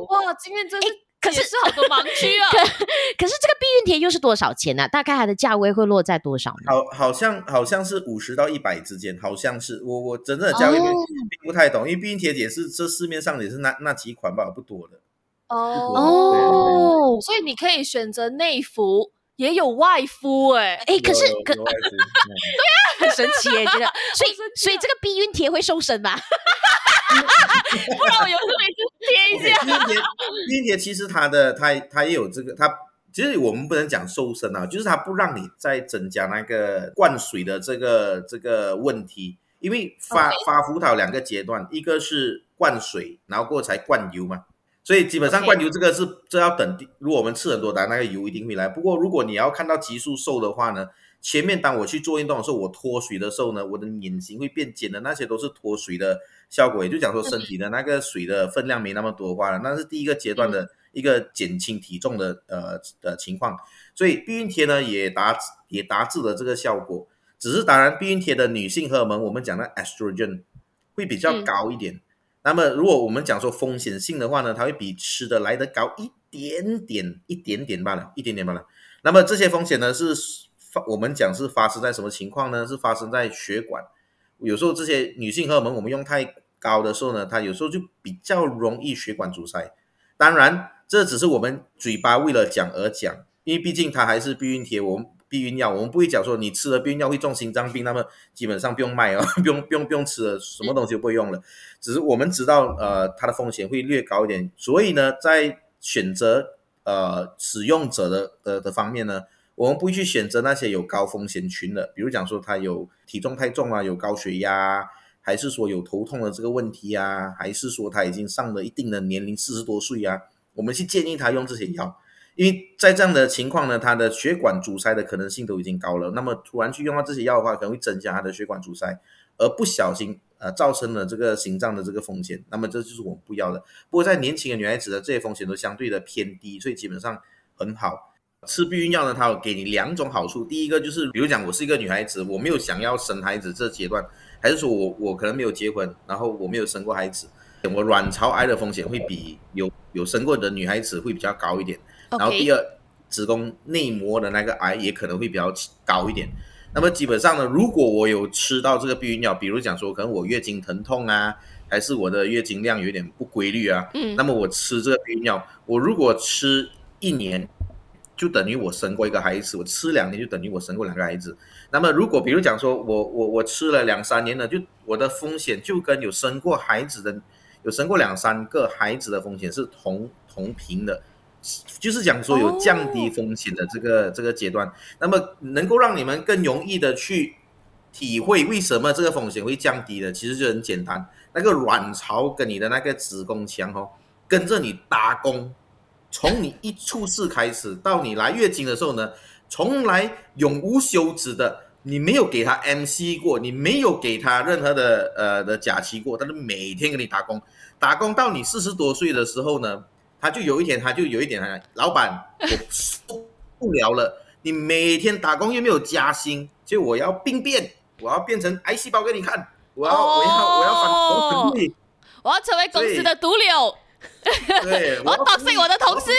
哇哇！今天真是可是是好多盲区啊。可是这个避孕贴又是多少钱呢？大概它的价位会落在多少呢？好，好像好像是五十到一百之间，好像是我我真正的价位并不太懂，因为避孕贴也是这市面上也是那那几款吧，不多的。哦哦，所以你可以选择内服，也有外敷，哎哎，可是可 对啊，很神奇哎，觉得 所以所以这个避孕贴会瘦身吗？不然我有时候每次贴一下。贴，避孕贴其实它的它它也有这个，它其实我们不能讲瘦身啊，就是它不让你再增加那个灌水的这个这个问题，因为发.发福它有两个阶段，一个是灌水，然后过后才灌油嘛，所以基本上灌油这个是这.要等，如果我们吃很多，当然那个油一定会来。不过如果你要看到急速瘦的话呢？前面当我去做运动的时候，我脱水的时候呢，我的脸型会变尖的，那些都是脱水的效果。也就讲说身体的那个水的分量没那么多的话，那是第一个阶段的一个减轻体重的呃的情况。所以避孕贴呢也达也达至了这个效果。只是当然避孕贴的女性荷尔蒙，我们讲的 estrogen 会比较高一点。嗯、那么如果我们讲说风险性的话呢，它会比吃的来得高一点点，一点点罢了，一点点罢了。那么这些风险呢，是我们讲是发生在什么情况呢？是发生在血管。有时候这些女性荷尔蒙我们用太高的时候呢，它有时候就比较容易血管阻塞。当然，这只是我们嘴巴为了讲而讲，因为毕竟它还是避孕贴，我们避孕药，我们不会讲说你吃了避孕药会中心脏病，那么基本上不用卖哦，不用不用不用吃了，什么东西都不会用了。只是我们知道，呃，它的风险会略高一点，所以呢，在选择呃使用者的的的方面呢。我们不会去选择那些有高风险群的，比如讲说他有体重太重啊，有高血压，还是说有头痛的这个问题啊，还是说他已经上了一定的年龄，四十多岁啊，我们去建议他用这些药，因为在这样的情况呢，他的血管阻塞的可能性都已经高了，那么突然去用到这些药的话，可能会增加他的血管阻塞，而不小心呃造成了这个心脏的这个风险，那么这就是我们不要的。不过在年轻的女孩子的这些风险都相对的偏低，所以基本上很好。吃避孕药呢，它有给你两种好处。第一个就是，比如讲我是一个女孩子，我没有想要生孩子这阶段，还是说我我可能没有结婚，然后我没有生过孩子，我卵巢癌的风险会比有有生过的女孩子会比较高一点。然后第二，子宫内膜的那个癌也可能会比较高一点。那么基本上呢，如果我有吃到这个避孕药，比如讲说可能我月经疼痛啊，还是我的月经量有点不规律啊，嗯，那么我吃这个避孕药，我如果吃一年。就等于我生过一个孩子，我吃两年就等于我生过两个孩子。那么如果比如讲说我我我吃了两三年了，就我的风险就跟有生过孩子的，有生过两三个孩子的风险是同同频的，就是讲说有降低风险的这个、这个阶段。那么能够让你们更容易的去体会为什么这个风险会降低的，其实就很简单，那个卵巢跟你的那个子宫腔哦，跟着你打工。从你一出世开始到你来月经的时候呢，从来永无休止的，你没有给他 MC 过，你没有给他任何的呃的假期过，他就每天给你打工，打工到你四十多岁的时候呢，他就有一天他就有一点，老板我受不了了，你每天打工又没有加薪，就我要病变，我要变成癌细胞给你看，我要、我要我要反攻你，我要成为公司的毒瘤。对，我要打死我的同事。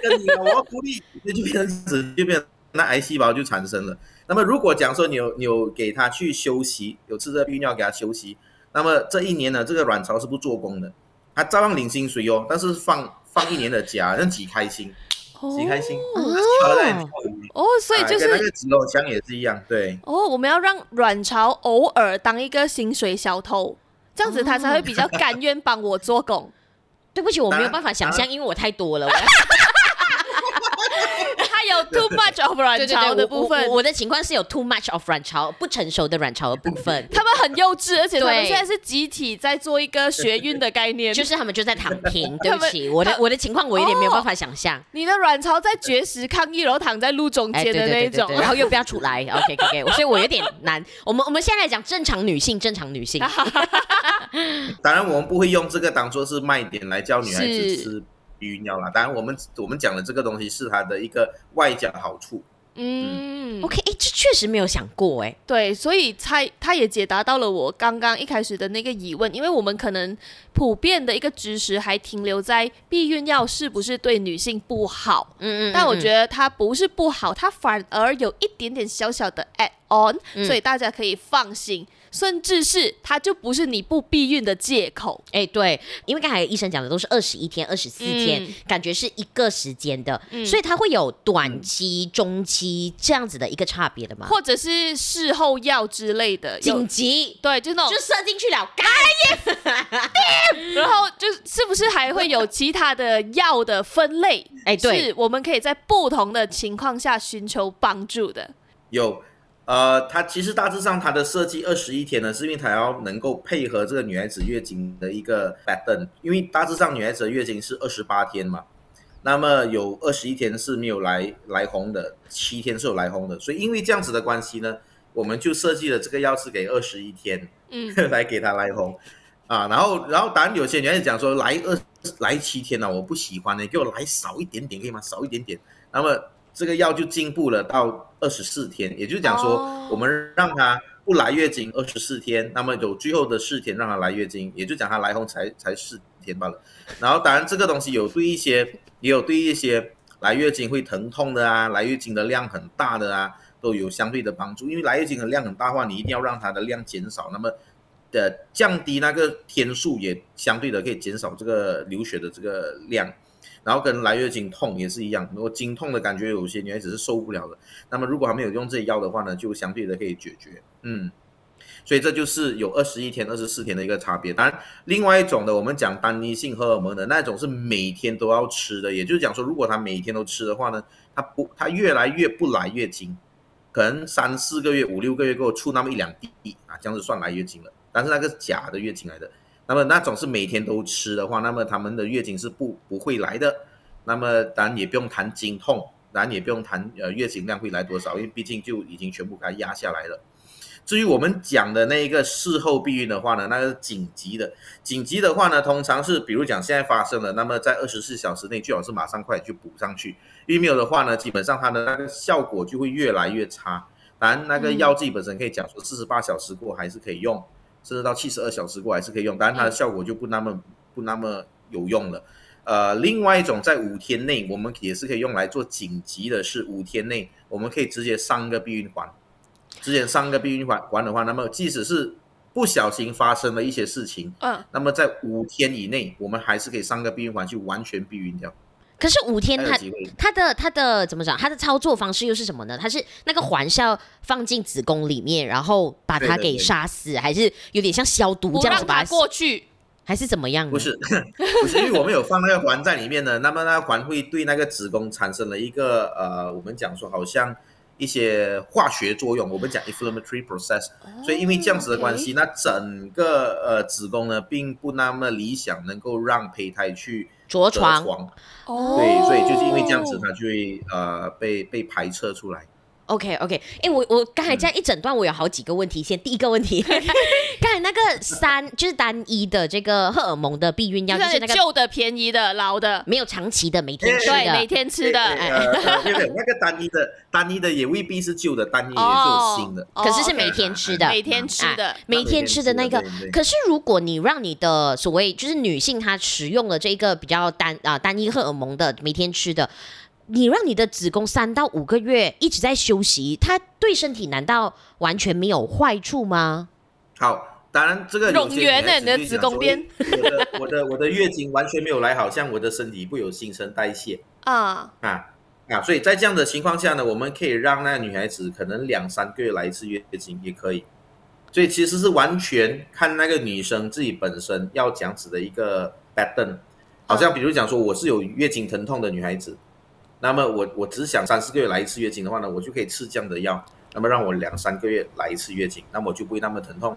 跟你，我要鼓励，那就变成死，就变成那癌细胞就产生了。那么如果讲说你有你有给他去休息，有吃这个避孕药给他休息，那么这一年呢，这个卵巢是不做工的，他照样领薪水哦，但是放放一年的假，让几开心，几开心。哦，哦，所以就是、啊、那个子宫腔也是一样，对。哦，我们要让卵巢偶尔当一个薪水小偷，这样子他才会比较甘愿帮我做工。对不起，我没有办法想象，因为我太多了。他有 too much of 卵巢的部分，我，的情况是有 too much of 卵巢不成熟的卵巢的部分。他们很幼稚，而且他们现在是集体在做一个学运的概念，就是他们就在躺平。对不起，我的我的情况我有点没有办法想象。哦、你的卵巢在绝食抗议，然后躺在路中间的那种，然后又不要出来。OK OK，所以我有点难。我们我们现在来讲正常女性，正常女性。当然，我们不会用这个当做是卖点来教女孩子吃避孕药啦。当然，我们我们讲的这个东西是它的一个外加好处。嗯，，OK，哎，这确实没有想过，哎，对，所以他他也解答到了我刚刚一开始的那个疑问，因为我们可能普遍的一个知识还停留在避孕药是不是对女性不好，嗯，嗯，但我觉得它不是不好，它反而有一点点小小的 add on，所以大家可以放心。甚至是它就不是你不避孕的借口，哎，对，因为刚才医生讲的都是二十一天、二十四天，嗯、感觉是一个时间的，嗯、所以它会有短期、中期这样子的一个差别的吗？或者是事后药之类的，紧急，对，就那种就射进去了，然后就是不是还会有其他的药的分类？哎，对，是我们可以在不同的情况下寻求帮助的，有。呃，它其实大致上它的设计二十一天呢，是因为它要能够配合这个女孩子月经的一个 pattern，因为大致上女孩子的月经是二十八天嘛，那么有二十一天是没有来来红的，七天是有来红的，所以因为这样子的关系呢，我们就设计了这个药是给二十一天，嗯，来给她来红，啊，然后然后当然有些女孩子讲说来二来七天呢，啊，我不喜欢呢，给我来少一点点可以吗？少一点点，那么。这个药就进步了到二十四天，也就是讲说，我们让他不来月经二十四天，那么有最后的四天让他来月经，也就讲他来红才才四天罢了。然后当然这个东西有对一些，也有对一些来月经会疼痛的啊，来月经的量很大的啊，都有相对的帮助。因为来月经的量很大的话，你一定要让它的量减少，那么的降低那个天数也相对的可以减少这个流血的这个量。然后跟来月经痛也是一样，如果经痛的感觉有些女孩子是受不了的，那么如果还没有用这些药的话呢，就相对的可以解决。嗯，所以这就是有二十一天、二十四天的一个差别。当然，另外一种的，我们讲单一性荷尔蒙的那种是每天都要吃的，也就是讲说，如果她每天都吃的话呢，她不，她越来越不来月经，可能三四个月、五六个月过后出那么一两滴啊，这样子算来月经了。但是那个是假的月经来的。那么那种是每天都吃的话，那么他们的月经是不不会来的。那么当然也不用谈经痛，当然也不用谈呃月经量会来多少，因为毕竟就已经全部给它压下来了。至于我们讲的那一个事后避孕的话呢，那个是紧急的。紧急的话呢，通常是比如讲现在发生了，那么在二十四小时内最好是马上快去补上去，因为没有的话呢，基本上它的那个效果就会越来越差。当然那个药剂本身可以讲说四十八小时过还是可以用。甚至到七十二小时过还是可以用，当然它的效果就不那么不那么有用了。呃，另外一种在五天内，我们也是可以用来做紧急的，是五天内我们可以直接上个避孕环，直接上个避孕环环的话，那么即使是不小心发生了一些事情，嗯，那么在五天以内，我们还是可以上个避孕环去完全避孕掉。可是五天它它的它的怎么讲？它的操作方式又是什么呢？它是那个环是要放进子宫里面，然后把它给杀死，对对对，还是有点像消毒这样子把它过去，还是怎么样？不是 不是，因为我们有放那个环在里面呢，那么那个环会对那个子宫产生了一个呃，我们讲说好像一些化学作用，我们讲 inflammatory process，所以因为这样子的关系，那整个呃子宫呢并不那么理想，能够让胚胎去。着床，哦，对，所以就是因为这样子，它就会呃被被排斥出来。OK OK，哎、欸，我我刚才这样一整段，我有好几个问题。先第一个问题，刚才那个三就是单一的这个荷尔蒙的避孕药，就是那个旧的、便宜的、老的，没有长期的，每天吃的，对，每天吃的。哎，对对，那个单一的，单一的也未必是旧的，单一也是新的，可是是每天吃的，每天吃的，每天吃的那个。可是如果你让你的所谓就是女性她使用了这个比较单啊单一荷尔蒙的每天吃的。你让你的子宫三到五个月一直在休息，它对身体难道完全没有坏处吗？好，当然这个永远的你的子宫边，我的我的我的月经完全没有来，好像我的身体不有新陈代谢啊啊啊！所以在这样的情况下呢，我们可以让那个女孩子可能两三个月来一次月经也可以。所以其实是完全看那个女生自己本身要这样子的一个 pattern，好像比如讲说我是有月经疼痛的女孩子。那么我我只想三四个月来一次月经的话呢，我就可以吃这样的药，那么让我两三个月来一次月经，那么我就不会那么疼痛，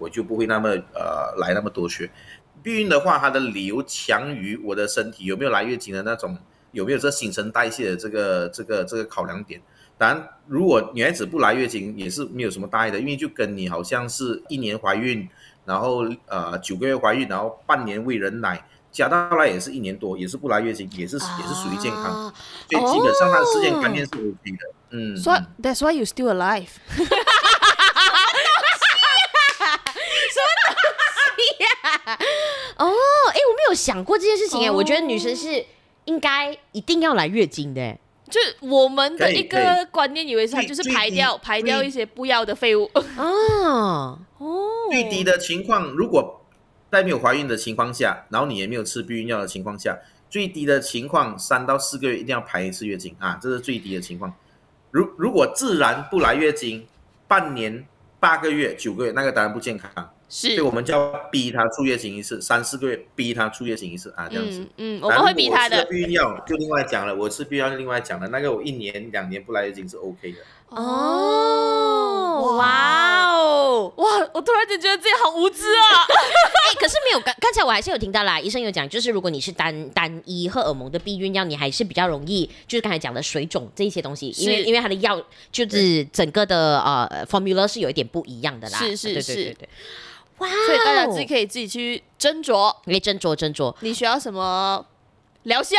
我就不会那么呃来那么多血。避孕的话，它的理由强于我的身体有没有来月经的那种，有没有这新陈代谢的这个这个这个考量点。当然，如果女孩子不来月经也是没有什么大碍的，因为就跟你好像是一年怀孕，然后呃九个月怀孕，然后半年喂人奶。加到后来也是一年多，也是不来月经，也是、也是属于健康，所以基本上他的时间观念是 OK 的。嗯，所以 that's why you still alive。什么东西呀？哦，哎，我没有想过这件事情哎，哦、我觉得女生是应该一定要来月经的，就我们的一个观念以为是它就是排掉排掉一些不要的废物。哦 哦，最低的情况如果。在没有怀孕的情况下，然后你也没有吃避孕药的情况下，最低的情况三到四个月一定要排一次月经啊，这是最低的情况。如如果自然不来月经，半年、八个月、九个月，那个当然不健康。是，所以我们就要逼他出月经一次，三四个月逼他出月经一次啊，这样子。嗯，嗯，我们会逼他的。避孕药就另外讲了，我吃避孕药就另外讲了，那个我一年、两年不来月经是 OK 的。哦，哇哦，哇！我突然间觉得自己好无知啊！哎、欸，可是没有刚刚才我还是有听到啦，医生有讲，就是如果你是单单一荷尔蒙的避孕药，你还是比较容易，就是刚才讲的水肿这一些东西，因为因为它的药就是整个的呃 formula 是有一点不一样的啦。是是是，对对对，哇！所以大家自己可以自己去斟酌，可以斟酌斟酌，你需要什么？疗效。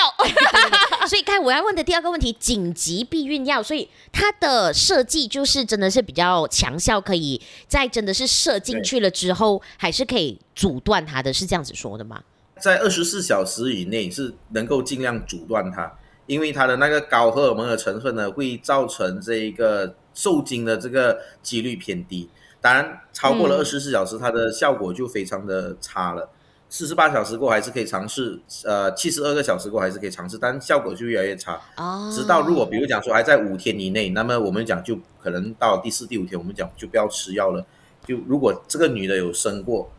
所以，看我要问的第二个问题，紧急避孕药，所以它的设计就是真的是比较强效，可以在真的是射进去了之后，还是可以阻断它的，是这样子说的吗？在二十四小时以内是能够尽量阻断它，因为它的那个高荷尔蒙的成分呢，会造成这一个受精的这个几率偏低。当然，超过了二十四小时，它的效果就非常的差了。四十八小时过还是可以尝试，呃，七十二个小时过还是可以尝试，但效果就越来越差。哦。直到如果比如讲说还在五天以内，那么我们讲就可能到第四、第五天，我们讲就不要吃药了。就如果这个女的有生过。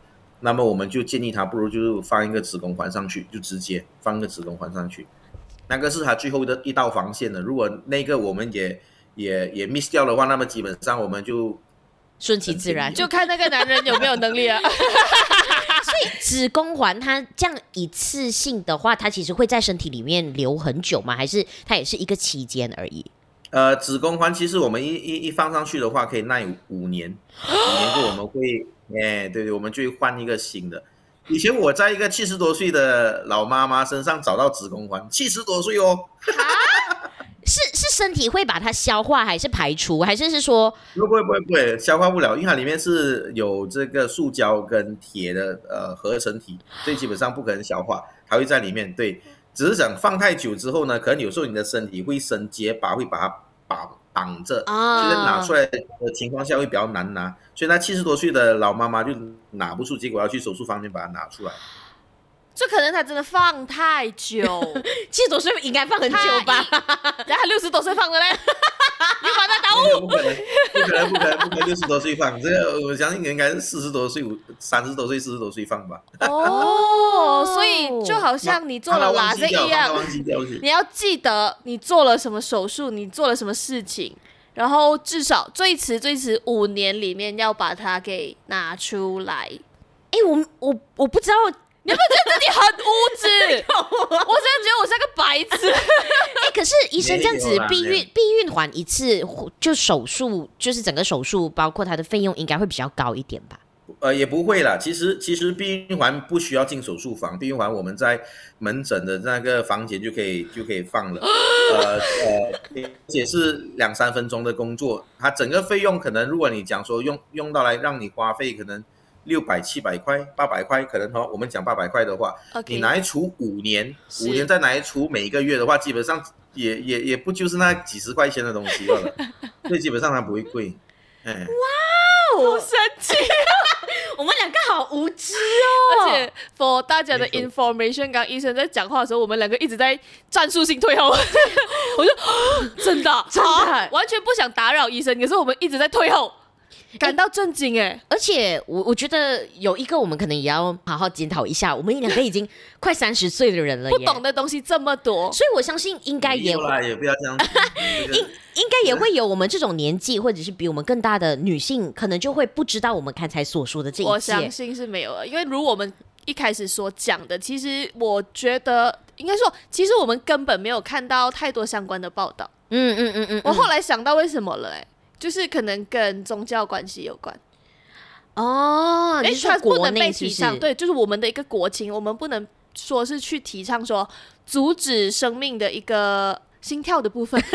那么我们就建议她，不如就是放一个子宫环上去，就直接放一个子宫环上去，那个是她最后的一道防线了。如果那个我们也也也 miss 掉的话，那么基本上我们就顺其自然，就看那个男人有没有能力啊。所以子宫环它这样一次性的话，它其实会在身体里面留很久吗？还是它也是一个期间而已？呃，子宫环其实我们一一一放上去的话，可以耐五年，五年后我们会。哎，对对，我们就会换一个新的。以前我在一个七十多岁的老妈妈身上找到子宫环，七十多岁哦。是是身体会把它消化，还是排除，还是是说？不会不会不会，消化不了，因为它里面是有这个塑胶跟铁的呃合成体，所以基本上不可能消化，它会在里面。对，只是想放太久之后呢，可能有时候你的身体会生结疤，会把它绑绑着，就是拿出来的情况下会比较难拿。所以那七十多岁的老妈妈就拿不出，结果要去手术房里面把它拿出来。这可能他真的放太久，七十多岁应该放很久吧？然后 六十多岁放的嘞，你把他打误？不可能，不可能，不可能，不可能六十多岁放。这个我相信应该是四十多岁、五三十多岁、四十多岁放吧。哦，所以就好像你做了哪些一样，你要记得你做了什么手术，你做了什么事情。然后至少最迟最迟五年里面要把它给拿出来。哎，我我我不知道，你有没有觉得自己很无知？我真的觉得我是个白痴。哎，可是医生这样子避孕避孕环一次就手术，就是整个手术包括它的费用应该会比较高一点吧？呃，也不会啦。其实，其实避孕环不需要进手术房，避孕环我们在门诊的那个房间就可以就可以放了。呃呃，而且是两三分钟的工作。它整个费用可能，如果你讲说用用到来让你花费可能六百、七百块、八百块，可能哈，我们讲八百块的话，Okay. 你拿来除五年，五年再拿来除每一个月的话，基本上也也也不就是那几十块钱的东西了。所以基本上它不会贵。哎，哇哦，好神奇！我们两个好无知哦，而且 for 大家的 information，刚医生在讲话的时候，我们两个一直在战术性退后。我就 真的真的完全不想打扰医生，可是我们一直在退后，感到震惊哎！而且我我觉得有一个我们可能也要好好检讨一下，我们两个已经快三十岁的人了，不懂的东西这么多，所以我相信应该也也不要这样 应应该也会有我们这种年纪，或者是比我们更大的女性，可能就会不知道我们刚才所说的这一切。我相信是没有了，因为如我们一开始所讲的，其实我觉得应该说，其实我们根本没有看到太多相关的报道。嗯嗯嗯嗯。我后来想到为什么了，哎，就是可能跟宗教关系有关。哦，哎，它不能被提倡，对，就是我们的一个国情，我们不能说是去提倡说阻止生命的一个心跳的部分。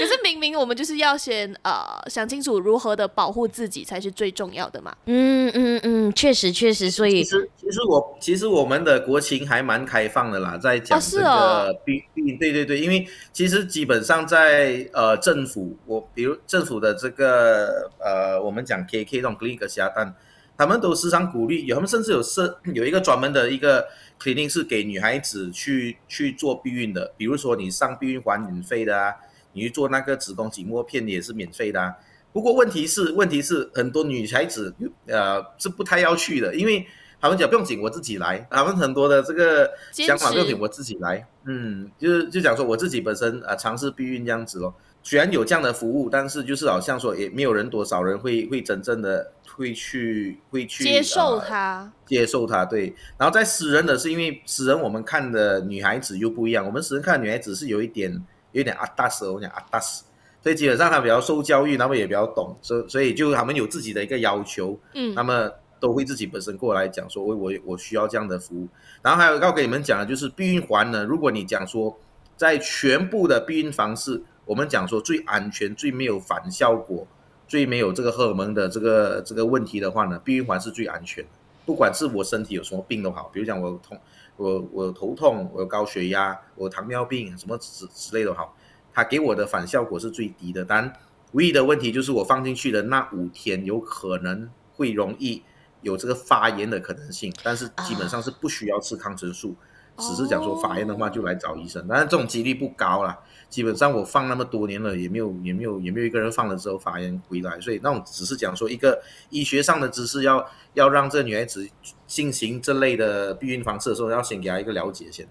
可是明明我们就是要先呃想清楚如何的保护自己才是最重要的嘛。嗯嗯嗯，确实确实，所以其实其实我其实我们的国情还蛮开放的啦，在讲这个避避、哦哦、对对对，因为其实基本上在呃政府，我比如政府的这个呃我们讲 K K 这种 clinic 下单，他们都时常鼓励，有他们甚至有设 有一个专门的一个 clinic 是给女孩子去去做避孕的，比如说你上避孕环免费的啊。你去做那个子宫颈膜片也是免费的啊，不过问题是，问题是很多女孩子呃是不太要去的，因为他们讲不用紧，我自己来。他们很多的这个想法不用紧，我自己来。嗯，就是就讲说我自己本身啊尝试避孕这样子咯。虽然有这样的服务，但是就是好像说也没有人多少人会会真正的会去会去接受它，呃，接受它。对，然后在私人的是因为私人我们看的女孩子又不一样，我们私人看的女孩子是有一点。有点阿达斯，我讲阿达斯，所以基本上他比较受教育，他们也比较懂，所以所以就他们有自己的一个要求，嗯，那么都会自己本身过来讲说，我我我需要这样的服务。然后还有要给你们讲的就是避孕环呢，如果你讲说在全部的避孕方式，我们讲说最安全、最没有反效果、最没有这个荷尔蒙的这个这个问题的话呢，避孕环是最安全的。不管是我身体有什么病都好，比如讲我痛，我我头痛，我有高血压，我糖尿病，什么之之类的好，它给我的反效果是最低的。当然，唯一的问题就是我放进去的那五天有可能会容易有这个发炎的可能性，但是基本上是不需要吃抗生素，只是讲说发炎的话就来找医生，但是这种几率不高啦。基本上我放那么多年了，也没有也没有也没有一个人放了之后发炎回来，所以那种只是讲说一个医学上的知识要，要要让这女孩子进行这类的避孕方式的时候，要先给她一个了解先。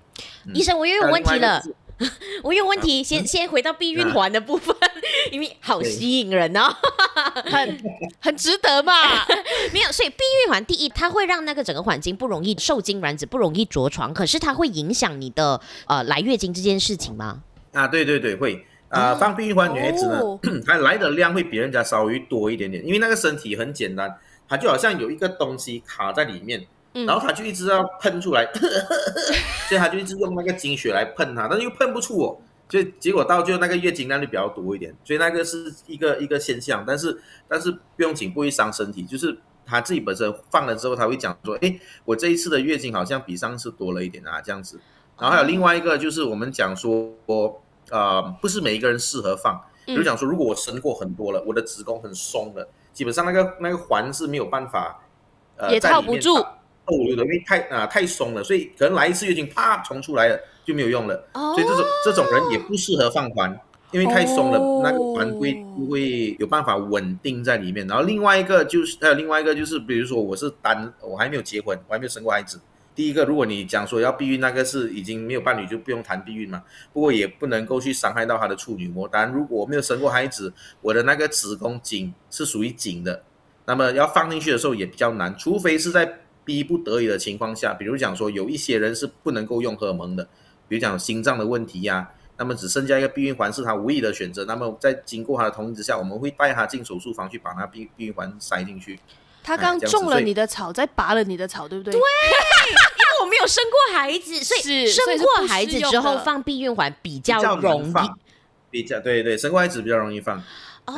嗯、医生，我又有问题了，我有问题，先先回到避孕环的部分，啊、因为好吸引人哦，很很值得嘛。没有，所以避孕环第一，它会让那个整个环境不容易受精卵子不容易着床，可是它会影响你的呃来月经这件事情吗？啊，对对对，会。啊、呃，放避孕环女孩子呢，她、哦、来的量会比人家稍微多一点点，因为那个身体很简单，它就好像有一个东西卡在里面，嗯、然后他就一直要喷出来，所以他就一直用那个经血来喷它，但是又喷不出我，所以结果到最后那个月经量就比较多一点，所以那个是一个一个现象，但是但是不用紧，不会伤身体，就是他自己本身放了之后，他会讲说，哎，我这一次的月经好像比上次多了一点啊，这样子。然后还有另外一个就是我们讲说，呃，不是每一个人适合放。比如讲说，如果我生过很多了，我的子宫很松了，基本上那个那个环是没有办法，呃，也套不住，逗留的，因为太啊、呃、太松了，所以可能来一次月经啪冲出来了就没有用了。所以这种这种人也不适合放环，因为太松了，那个环会不会有办法稳定在里面。然后另外一个就是还有另外一个就是，比如说我是单，我还没有结婚，我还没有生过孩子。第一个，如果你讲说要避孕，那个是已经没有伴侣，就不用谈避孕嘛。不过也不能够去伤害到他的处女膜。当然，如果我没有生过孩子，我的那个子宫颈是属于紧的，那么要放进去的时候也比较难，除非是在逼不得已的情况下，比如讲说有一些人是不能够用荷尔蒙的，比如讲心脏的问题呀、啊，那么只剩下一个避孕环是他唯一的选择。那么在经过他的同意之下，我们会带他进手术房去把那避避孕环塞进去。他刚种了你的草，再拔了你的草，对不对？对，因为我没有生过孩子，所以生过孩子之后放避孕环比较容易，比较对对，生过孩子比较容易放。哦，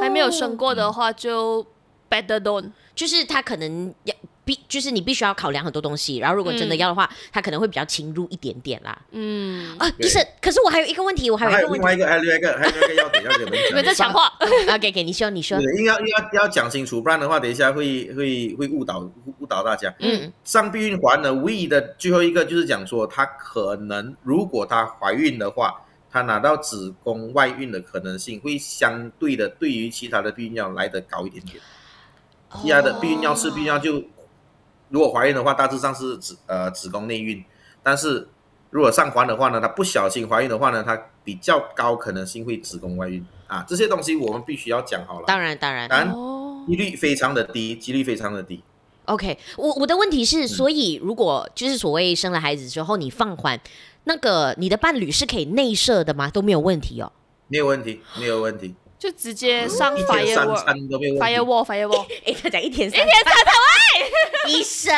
还没有生过的话就 better don't，就是他可能要。必就是你必须要考量很多东西，然后如果真的要的话，他可能会比较侵入一点点啦。嗯啊，医生，可是我还有一个问题，我还有一个问题，另外一个，还有另外一个，还有另外一个要点要给你们讲。你们在讲话，OK OK，你说你说。对，要要要讲清楚，不然的话，等一下会会会误导误导大家。嗯，上避孕环呢，唯一的最后一个就是讲说，她可能如果她怀孕的话，她拿到子宫外孕的可能性会相对的，对于其他的避孕药来得高一点点。其他的避孕药是避孕药就。如果怀孕的话，大致上是子呃子宫内孕，但是如果上环的话呢，她不小心怀孕的话呢，她比较高可能性会子宫外孕啊。这些东西我们必须要讲好了。当然当然，当然几率非常的低，几率非常的低。OK，我我的问题是，所以如果就是所谓生了孩子之后你放环，那个你的伴侣是可以内射的吗？都没有问题哦。没有问题，没有问题。就直接上 firewall，firewall，firewall。哎，他讲一天三一天三餐喂，医生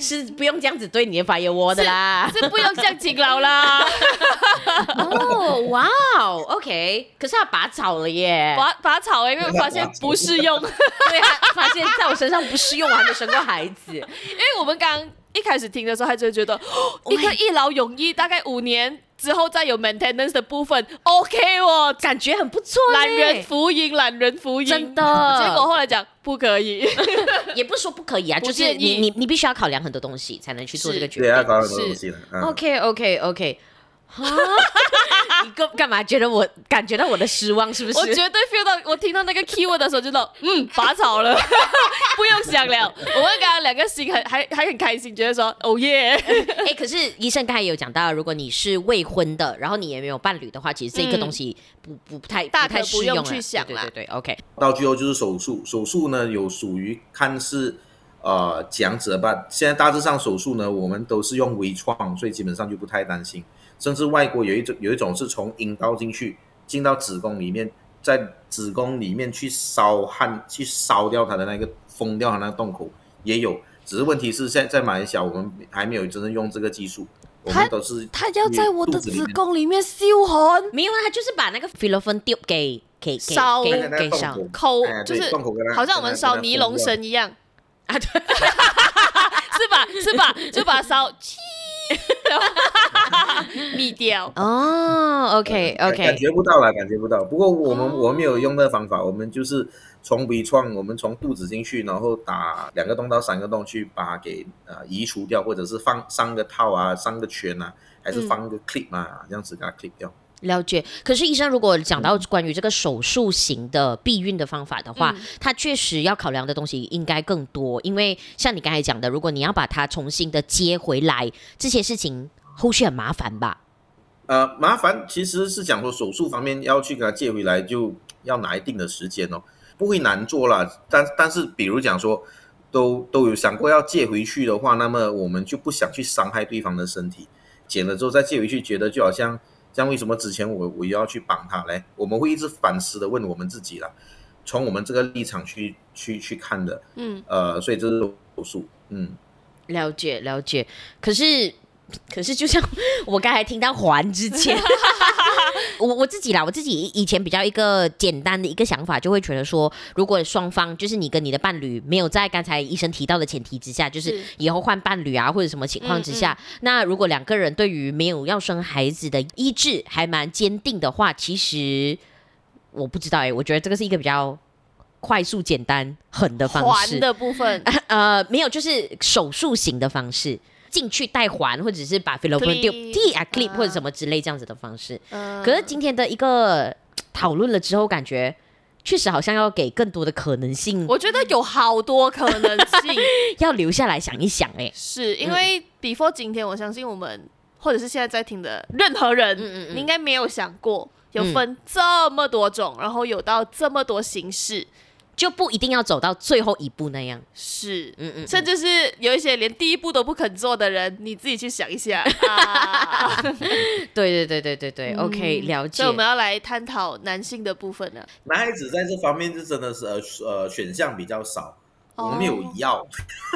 是不用这样子对你的 firewall 的啦，是不用这样勤劳啦。哦，哇哦，OK，可是他拔草了耶，拔拔草了，因为发现不适用，对，发现在我身上不适用，我还没生过孩子。因为我们刚一开始听的时候，他就觉得哦一个一劳永逸，大概五年。之后再有 maintenance 的部分，OK 哦，感觉很不错。懒人福音，懒人福音，真的。结果后来讲不可以，也不是说不可以啊，就是你你你必须要考量很多东西才能去做这个决定。对，要考量很多东西的。OK OK OK。啊！你干干嘛？觉得我感觉到我的失望是不是？我绝对 feel 到，我听到那个 keyword 的时候就知道，嗯，拔草了，不用想了。我们刚刚两个心很还还很开心，觉得说，哦耶！哎，可是医生刚才有讲到，如果你是未婚的，然后你也没有伴侣的话，其实这个东西不不，不太大可不用去想了。对对对，OK。到最后就是手术，手术呢有属于看似呃这样子的吧。现在大致上手术呢，我们都是用微创，所以基本上就不太担心。甚至外国有一种有一种是从阴道进去进到子宫里面，在子宫里面去烧焊，去烧掉它的那个封掉它那个洞口，也有。只是问题是，现在在马来西亚，我们还没有真正用这个技术。我们都是他要在我的子宫里面烧焊，没有啊，他就是把那个菲洛芬丢给给烧给给烧抠，就是好像我们烧尼龙绳一样啊，对，是吧？是吧？就把它烧 气，灭掉。哦，OK OK，感觉不到了，感觉不到。不过我们我们没有用那个方法，我们就是。从微创，我们从肚子进去，然后打两个洞到三个洞去把它给呃移除掉，或者是放上个套啊，上个圈啊，还是放个 clip 啊，嗯、这样子给它 clip 掉。了解。可是医生如果讲到关于这个手术型的避孕的方法的话，嗯、它确实要考量的东西应该更多，因为像你刚才讲的，如果你要把它重新的接回来，这些事情后续很麻烦吧？呃，麻烦其实是讲说手术方面要去给它接回来，就要拿一定的时间哦。不会难做了，但但是比如讲说，都都有想过要借回去的话，那么我们就不想去伤害对方的身体，剪了之后再借回去，觉得就好像，像为什么之前我我又要去绑他嘞？我们会一直反思的问我们自己了，从我们这个立场去去去看的，嗯，呃，所以这是手术，嗯，了解了解，可是可是就像我刚才听到还之前。我我自己啦，我自己以前比较一个简单的一个想法，就会觉得说，如果双方就是你跟你的伴侣没有在刚才医生提到的前提之下，就是以后换伴侣啊或者什么情况之下，嗯嗯，那如果两个人对于没有要生孩子的意志还蛮坚定的话，其实我不知道哎、欸，我觉得这个是一个比较快速、简单、狠的方式。还的部分，呃，没有，就是手术型的方式。进去带环，或者是把菲洛芬丢地啊 clip 或者什么之类这样子的方式。Uh, 可是今天的一个讨论了之后，感觉确实好像要给更多的可能性。我觉得有好多可能性 要留下来想一想。哎，是因为 before 今天，我相信我们或者是现在在听的任何人，嗯嗯嗯，你应该没有想过有分这么多种，嗯、然后有到这么多形式。就不一定要走到最后一步那样，是，嗯嗯，甚至是有一些连第一步都不肯做的人，你自己去想一下。啊、对对对对对对、嗯、，OK，了解。所以我们要来探讨男性的部分了。男孩子在这方面是真的是呃呃选项比较少，我们没有药，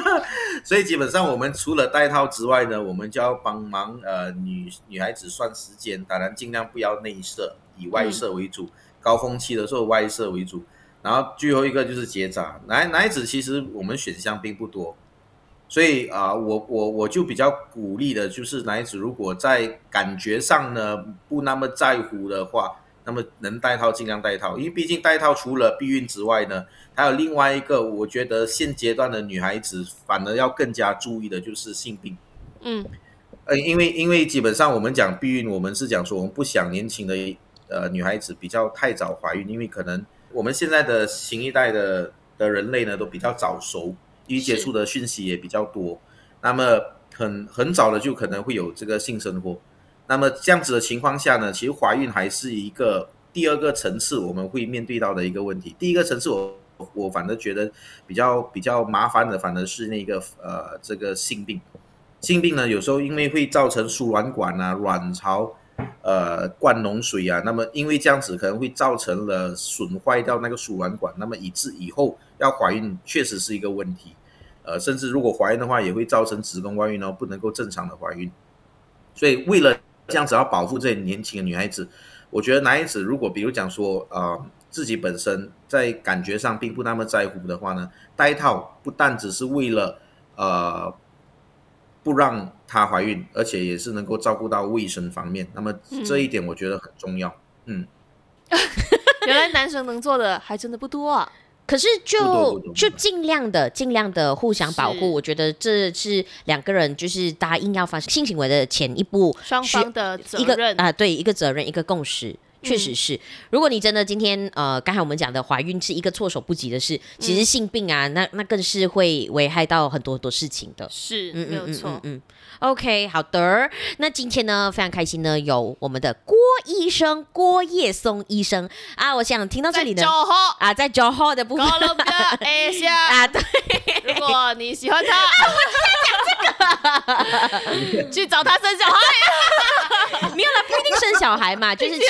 哦、所以基本上我们除了戴套之外呢，我们就要帮忙呃女女孩子算时间，当然尽量不要内射，以外射为主，嗯、高峰期的时候外射为主。然后最后一个就是结扎，男男孩子其实我们选项并不多，所以啊、呃，我我我就比较鼓励的就是男孩子如果在感觉上呢不那么在乎的话，那么能戴套尽量戴套，因为毕竟戴套除了避孕之外呢，还有另外一个我觉得现阶段的女孩子反而要更加注意的就是性病，嗯，呃，因为因为基本上我们讲避孕，我们是讲说我们不想年轻的呃女孩子比较太早怀孕，因为可能。我们现在的新一代的的人类呢，都比较早熟，因为接触的讯息也比较多，那么很很早的就可能会有这个性生活。那么这样子的情况下呢，其实怀孕还是一个第二个层次我们会面对到的一个问题。第一个层次我我反而觉得比较比较麻烦的，反而是那个呃这个性病。性病呢，有时候因为会造成输卵管啊、卵巢。呃，灌脓水啊，那么因为这样子可能会造成了损坏掉那个输卵管，那么以致以后要怀孕确实是一个问题。呃，甚至如果怀孕的话，也会造成子宫外孕，哦不能够正常的怀孕。所以为了这样子要保护这些年轻的女孩子，我觉得男孩子如果比如讲说，呃，自己本身在感觉上并不那么在乎的话呢，戴套不但只是为了呃。不让她怀孕，而且也是能够照顾到卫生方面，那么这一点我觉得很重要。嗯，嗯 原来男生能做的还真的不多啊。可是就就尽量的尽量的互相保护，我觉得这是两个人就是答应要发生性行为的前一步，双方的责任啊，对，一个责任，一个共识。确实是，如果你真的今天呃，刚才我们讲的怀孕是一个措手不及的事，其实性病啊，那那更是会危害到很多很多事情的。是，嗯，没有错。嗯，OK，好的。那今天呢，非常开心呢，有我们的郭医生郭叶松医生啊，我想听到这里呢，啊，在 Johor 的部分，哎呀，啊，对，如果你喜欢他，啊，我就在讲这个，去找他生小孩。没有啦，不一定生小孩嘛，就是。可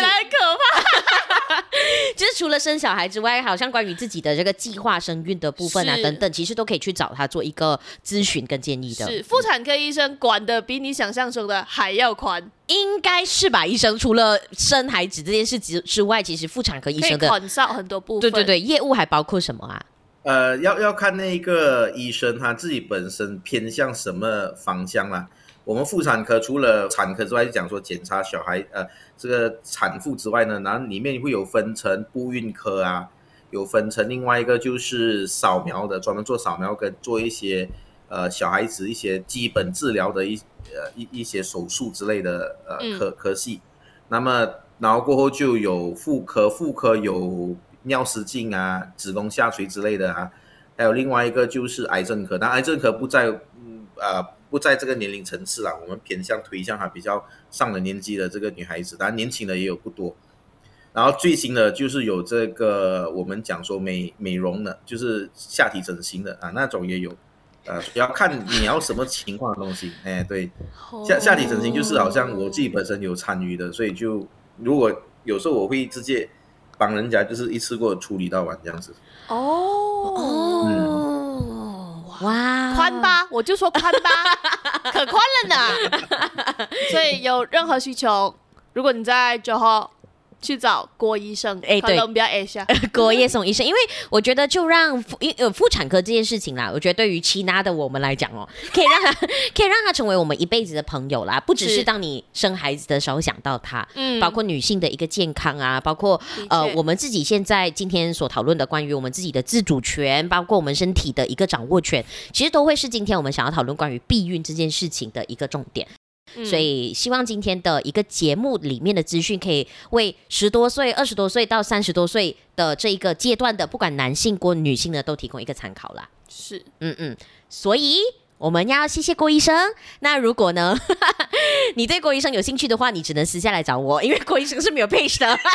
怕。就是除了生小孩之外，好像关于自己的这个计划生育的部分啊等等，其实都可以去找他做一个咨询跟建议的。是妇产科医生管的比你想象中的还要宽，应该是吧？医生除了生孩子这件事之之外，其实妇产科医生的很少很多部分。对对对，业务还包括什么啊？呃，要要看那个医生他自己本身偏向什么方向啦。我们妇产科除了产科之外，就讲说检查小孩呃这个产妇之外呢，然后里面会有分成不孕科啊，有分成另外一个就是扫描的，专门做扫描跟做一些呃小孩子一些基本治疗的一呃一一些手术之类的呃科、嗯、科系。那么然后过后就有妇科，妇科有尿失禁啊、子宫下垂之类的啊，还有另外一个就是癌症科，但癌症科不在嗯呃。不在这个年龄层次了，我们偏向推向还比较上了年纪的这个女孩子，当然年轻的也有不多。然后最新的就是有这个我们讲说美美容的，就是下体整形的啊，那种也有。呃，要看你要什么情况的东西。哎，对，下下体整形就是好像我自己本身有参与的，所以就如果有时候我会直接帮人家，就是一次过处理到完这样子。哦，嗯。哇，宽吧，我就说宽吧，可宽了呢。所以有任何需求，如果你在九号。去找郭医生，哎、欸，对，我们不要哎下郭叶松医生，因为我觉得就让妇呃妇产科这件事情啦，我觉得对于其他的我们来讲哦，可以让他可以让他成为我们一辈子的朋友啦，不只是当你生孩子的时候想到他，嗯，包括女性的一个健康啊，包括呃我们自己现在今天所讨论的关于我们自己的自主权，包括我们身体的一个掌握权，其实都会是今天我们想要讨论关于避孕这件事情的一个重点。所以，希望今天的一个节目里面的资讯，可以为十多岁、二十多岁到三十多岁的这一个阶段的，不管男性或女性呢，都提供一个参考啦。是，嗯嗯。所以我们要谢谢郭医生。那如果呢，你对郭医生有兴趣的话，你只能私下来找我，因为郭医生是没有 page 的。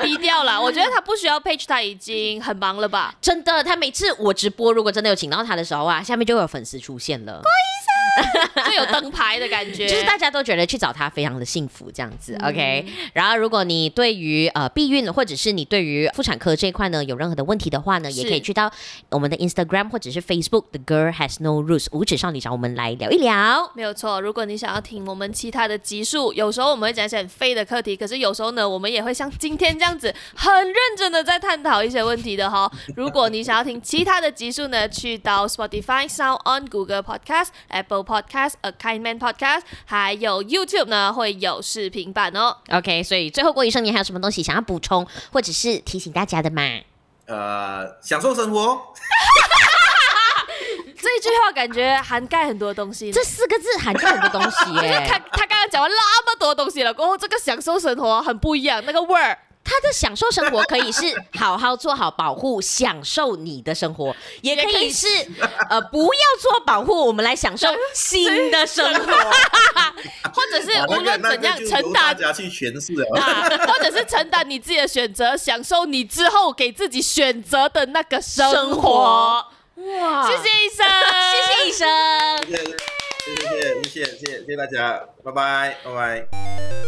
低调了，我觉得他不需要 page，他已经很忙了吧？真的，他每次我直播，如果真的有请到他的时候啊，下面就会有粉丝出现了。郭医生，就有灯牌的感觉，就是大家都觉得去找他非常的幸福这样子。嗯、OK，然后如果你对于呃避孕或者是你对于妇产科这一块呢有任何的问题的话呢，也可以去到我们的 Instagram 或者是 Facebook The Girl Has No Rules 无指少女找我们来聊一聊。没有错，如果你想要听我们其他的集数，有时候我们会讲一些很废的课题，可是有时候呢，我们也会像今天这样。这样子很认真的在探讨一些问题的哈。如果你想要听其他的集数呢，去到 Spotify、Sound On、Google Podcast、Apple Podcast、A Kind Man Podcast，还有 YouTube 呢会有视频版哦。OK，所以最后郭医生，你还有什么东西想要补充或者是提醒大家的吗？呃，享受生活。这一句话感觉涵盖很多东西。这四个字涵盖很多东西耶。他他刚刚讲完那么多东西了，过后这个享受生活很不一样，那个味儿。他的享受生活可以是好好做好保护，享受你的生活，也可以是呃不要做保护，我们来享受新的生活，或者是无论怎样承担大家去诠释啊，或者是承担你自己的选择，享受你之后给自己选择的那个生活。哇，谢谢医生，谢谢医生，谢谢谢谢谢谢谢谢大家，拜拜拜拜。